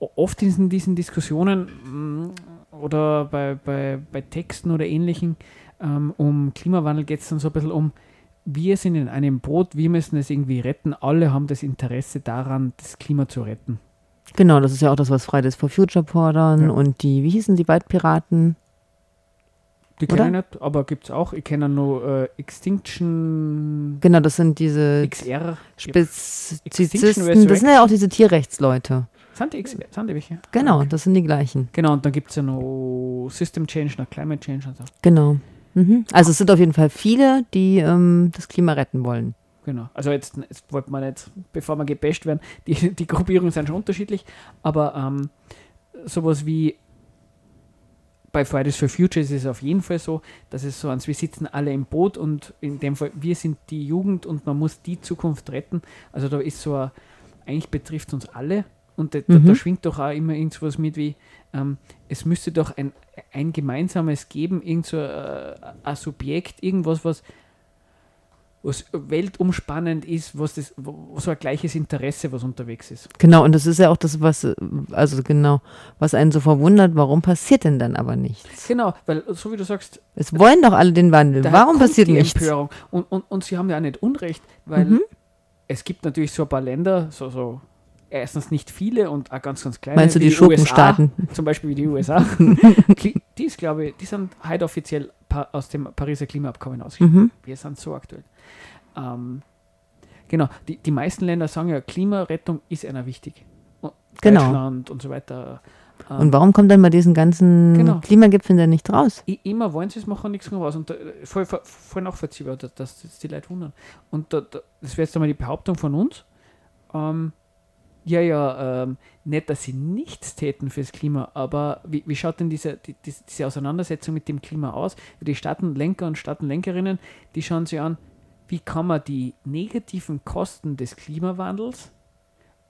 [SPEAKER 2] oft in diesen Diskussionen mm, oder bei, bei, bei Texten oder ähnlichen ähm, um Klimawandel geht es dann so ein bisschen um, wir sind in einem Boot, wir müssen es irgendwie retten, alle haben das Interesse daran, das Klima zu retten.
[SPEAKER 1] Genau, das ist ja auch das, was Fridays for Future fordern
[SPEAKER 2] Ja.
[SPEAKER 1] und die, wie hießen die Waldpiraten?
[SPEAKER 2] Die kenne ich nicht, aber gibt es auch. Ich kenne nur äh, Extinction
[SPEAKER 1] Genau, das sind diese
[SPEAKER 2] XR.
[SPEAKER 1] Spezizisten, das sind ja auch diese Tierrechtsleute.
[SPEAKER 2] Sind die, sind die welche?
[SPEAKER 1] Genau,
[SPEAKER 2] Okay.
[SPEAKER 1] das sind die gleichen.
[SPEAKER 2] Genau, und dann gibt es ja noch System Change, noch Climate Change und so.
[SPEAKER 1] Genau. Mhm. Also es sind auf jeden Fall viele, die ähm, das Klima retten wollen.
[SPEAKER 2] Genau. Also jetzt, jetzt wollte man nicht, bevor wir gebasht werden, die, die Gruppierungen sind schon unterschiedlich, aber ähm, sowas wie bei Fridays for Future ist es auf jeden Fall so, dass es so ans, wir sitzen alle im Boot und in dem Fall, wir sind die Jugend und man muss die Zukunft retten. Also da ist so ein, eigentlich betrifft es uns alle und da, da,
[SPEAKER 1] Mhm.
[SPEAKER 2] da schwingt doch auch immer irgendwas mit wie, ähm, es müsste doch ein, ein gemeinsames geben, irgend so äh, ein Subjekt, irgendwas, was was weltumspannend ist, was das, wo so ein gleiches Interesse, was unterwegs ist.
[SPEAKER 1] Genau, und das ist ja auch das, was, also genau, was einen so verwundert, warum passiert denn dann aber nichts?
[SPEAKER 2] Genau, weil so wie du sagst,
[SPEAKER 1] Es wollen doch alle den Wandel. Warum passiert nichts?
[SPEAKER 2] Empörung. Und, und, und sie haben ja auch nicht Unrecht, weil
[SPEAKER 1] Mhm.
[SPEAKER 2] es gibt natürlich so ein paar Länder, so, so erstens nicht viele und auch ganz, ganz kleine.
[SPEAKER 1] Meinst du
[SPEAKER 2] wie
[SPEAKER 1] die Schurkenstaaten?
[SPEAKER 2] USA, zum Beispiel wie die USA. Die ist, glaube ich, die sind heute offiziell aus dem Pariser Klimaabkommen ausgeschlossen.
[SPEAKER 1] Mhm.
[SPEAKER 2] Wir sind so aktuell. Ähm, genau, die, die meisten Länder sagen ja, Klimarettung ist einer wichtig. Und
[SPEAKER 1] Genau.
[SPEAKER 2] Deutschland und so weiter. Ähm,
[SPEAKER 1] Und warum kommt dann bei diesen ganzen
[SPEAKER 2] Genau.
[SPEAKER 1] Klimagipfeln denn nicht raus?
[SPEAKER 2] i- immer wollen sie es machen, nichts mehr raus. Und da, voll, voll, voll nachvollziehbar, dass, dass das die Leute wundern. Und da, da, das wäre jetzt einmal die Behauptung von uns. Ähm, ja, ja, ähm, nicht, dass sie nichts täten fürs Klima, aber wie, wie schaut denn diese, die, diese, Auseinandersetzung mit dem Klima aus? Die Staatenlenker und Staatenlenkerinnen, die schauen sich an, wie kann man die negativen Kosten des Klimawandels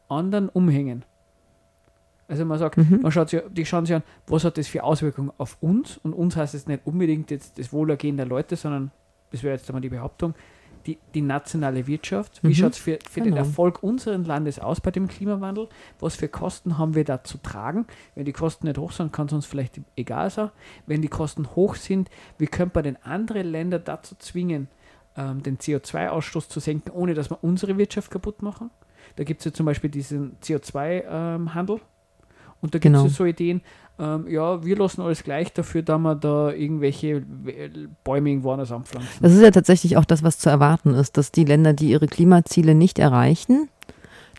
[SPEAKER 2] anderen umhängen. Also man sagt,
[SPEAKER 1] Mhm.
[SPEAKER 2] man schaut sich, die schauen sich an, was hat das für Auswirkungen auf uns? Und uns heißt es nicht unbedingt jetzt das Wohlergehen der Leute, sondern, das wäre jetzt einmal die Behauptung, die, die nationale Wirtschaft. Wie
[SPEAKER 1] Mhm.
[SPEAKER 2] schaut es für, für den
[SPEAKER 1] Genau.
[SPEAKER 2] Erfolg unseres Landes aus bei dem Klimawandel? Was für Kosten haben wir da zu tragen? Wenn die Kosten nicht hoch sind, kann es uns vielleicht egal sein. Wenn die Kosten hoch sind, wie könnte man denn andere Länder dazu zwingen, ähm, den CO2-Ausstoß zu senken, ohne dass wir unsere Wirtschaft kaputt machen? Da gibt es ja zum Beispiel diesen CO2-Handel. Und da gibt es
[SPEAKER 1] Genau.
[SPEAKER 2] so Ideen, ähm, ja, wir lassen alles gleich dafür, da wir da irgendwelche Bäume irgendwo anders anpflanzen.
[SPEAKER 1] Das ist ja tatsächlich auch das, was zu erwarten ist, dass die Länder, die ihre Klimaziele nicht erreichen,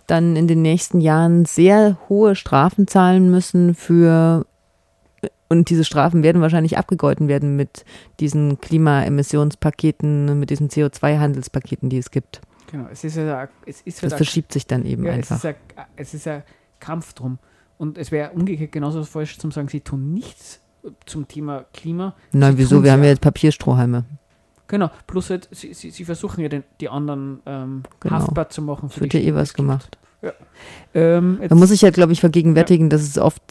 [SPEAKER 1] dann in den nächsten Jahren sehr hohe Strafen zahlen müssen für und diese Strafen werden wahrscheinlich abgegolten werden mit diesen Klimaemissionspaketen, mit diesen CO2-Handelspaketen, die es gibt.
[SPEAKER 2] Genau, es ist ja, es ist
[SPEAKER 1] Das
[SPEAKER 2] ja,
[SPEAKER 1] verschiebt sich dann eben
[SPEAKER 2] ja, es ist
[SPEAKER 1] einfach.
[SPEAKER 2] ja, es ist ja Kampf drum. Und es wäre umgekehrt genauso falsch zu sagen, sie tun nichts zum Thema Klima.
[SPEAKER 1] Na,
[SPEAKER 2] sie
[SPEAKER 1] wieso? Wir haben
[SPEAKER 2] ja.
[SPEAKER 1] ja jetzt Papierstrohhalme.
[SPEAKER 2] Genau, plus halt, sie, sie, sie versuchen ja den, die anderen ähm,
[SPEAKER 1] Genau.
[SPEAKER 2] haftbar zu machen.
[SPEAKER 1] Es
[SPEAKER 2] Für
[SPEAKER 1] wird
[SPEAKER 2] die
[SPEAKER 1] ja eh was
[SPEAKER 2] es
[SPEAKER 1] gemacht.
[SPEAKER 2] Ähm, jetzt,
[SPEAKER 1] Man muss sich ja, glaube ich, vergegenwärtigen, dass es oft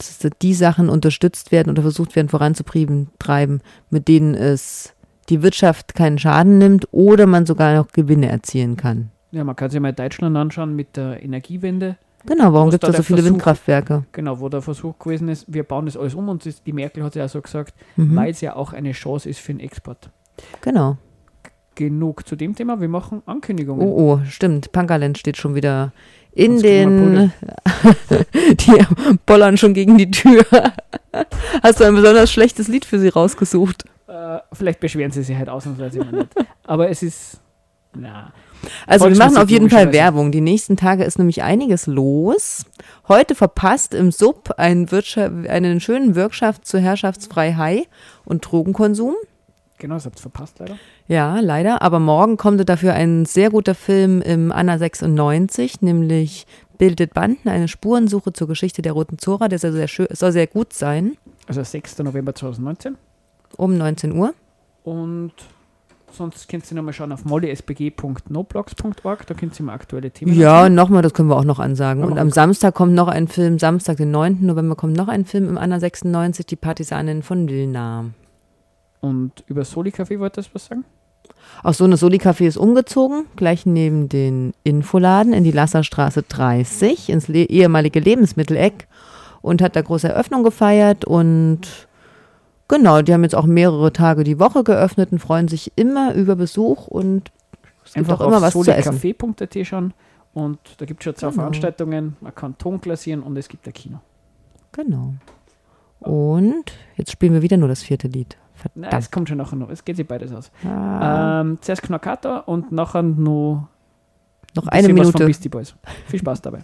[SPEAKER 1] die Sachen unterstützt werden oder versucht werden voranzutreiben, treiben, mit denen es die Wirtschaft keinen Schaden nimmt oder man sogar noch Gewinne erzielen kann.
[SPEAKER 2] ja, man kann sich mal Deutschland anschauen mit der Energiewende.
[SPEAKER 1] Genau, warum gibt es da so viele
[SPEAKER 2] Versuch-
[SPEAKER 1] Windkraftwerke?
[SPEAKER 2] Genau, wo der Versuch gewesen ist, wir bauen das alles um und die Merkel hat ja auch so gesagt,
[SPEAKER 1] Mhm.
[SPEAKER 2] weil es ja auch eine Chance ist für den Export.
[SPEAKER 1] Genau.
[SPEAKER 2] Genug zu dem Thema, wir machen Ankündigungen.
[SPEAKER 1] Oh, oh, stimmt. Pankaland steht schon wieder in
[SPEAKER 2] Sonst
[SPEAKER 1] den. die bollern schon gegen die Tür. Hast du ein besonders schlechtes Lied für sie rausgesucht?
[SPEAKER 2] Äh, vielleicht beschweren sie sich halt ausnahmsweise mal nicht. Aber es ist, na,
[SPEAKER 1] Also wir machen auf jeden Fall. Werbung. Die nächsten Tage ist nämlich einiges los. Heute verpasst im Sub ein Wirtschaft, einen schönen Workshop zur Herrschaftsfreiheit und Drogenkonsum.
[SPEAKER 2] genau, das habt ihr verpasst leider.
[SPEAKER 1] Ja, leider. Aber morgen kommt dafür ein sehr guter Film im Anna 96, nämlich Bildet Banden, eine Spurensuche zur Geschichte der Roten Zora. Der soll sehr, schön, soll sehr gut sein.
[SPEAKER 2] Also 6. November 2019.
[SPEAKER 1] Um 19 Uhr.
[SPEAKER 2] Und Sonst könnt ihr nochmal schauen auf mollysbg.noblogs.org, da könnt ihr mal aktuelle Themen
[SPEAKER 1] Ja, nochmal, das können wir auch noch ansagen. Und am Samstag kommt noch ein Film, Samstag, den 9. November, kommt noch ein Film im Anna 96, die Partisanin von Wilna.
[SPEAKER 2] Und über Soli Café wolltest du was sagen?
[SPEAKER 1] Auch so eine Soli-Café ist umgezogen, gleich neben den Infoladen in die Lasserstraße 30, ins ehemalige Lebensmitteleck und hat da große Eröffnung gefeiert und genau, die haben jetzt auch mehrere Tage die Woche geöffnet und freuen sich immer über Besuch und es gibt
[SPEAKER 2] Einfach
[SPEAKER 1] auch immer was zu essen.
[SPEAKER 2] solicafé.at schauen und da gibt es schon zwei
[SPEAKER 1] Genau.
[SPEAKER 2] Veranstaltungen, man kann Ton glasieren und es gibt ein Kino.
[SPEAKER 1] Genau. Und jetzt spielen wir wieder nur das vierte Lied.
[SPEAKER 2] Nein, es
[SPEAKER 1] Verdammt.
[SPEAKER 2] kommt schon nachher noch, es geht sich beides aus.
[SPEAKER 1] Ah,
[SPEAKER 2] Ähm, zuerst Knackata und nachher noch
[SPEAKER 1] noch
[SPEAKER 2] ein
[SPEAKER 1] eine Minute.
[SPEAKER 2] Beastie Boys. Viel Spaß dabei.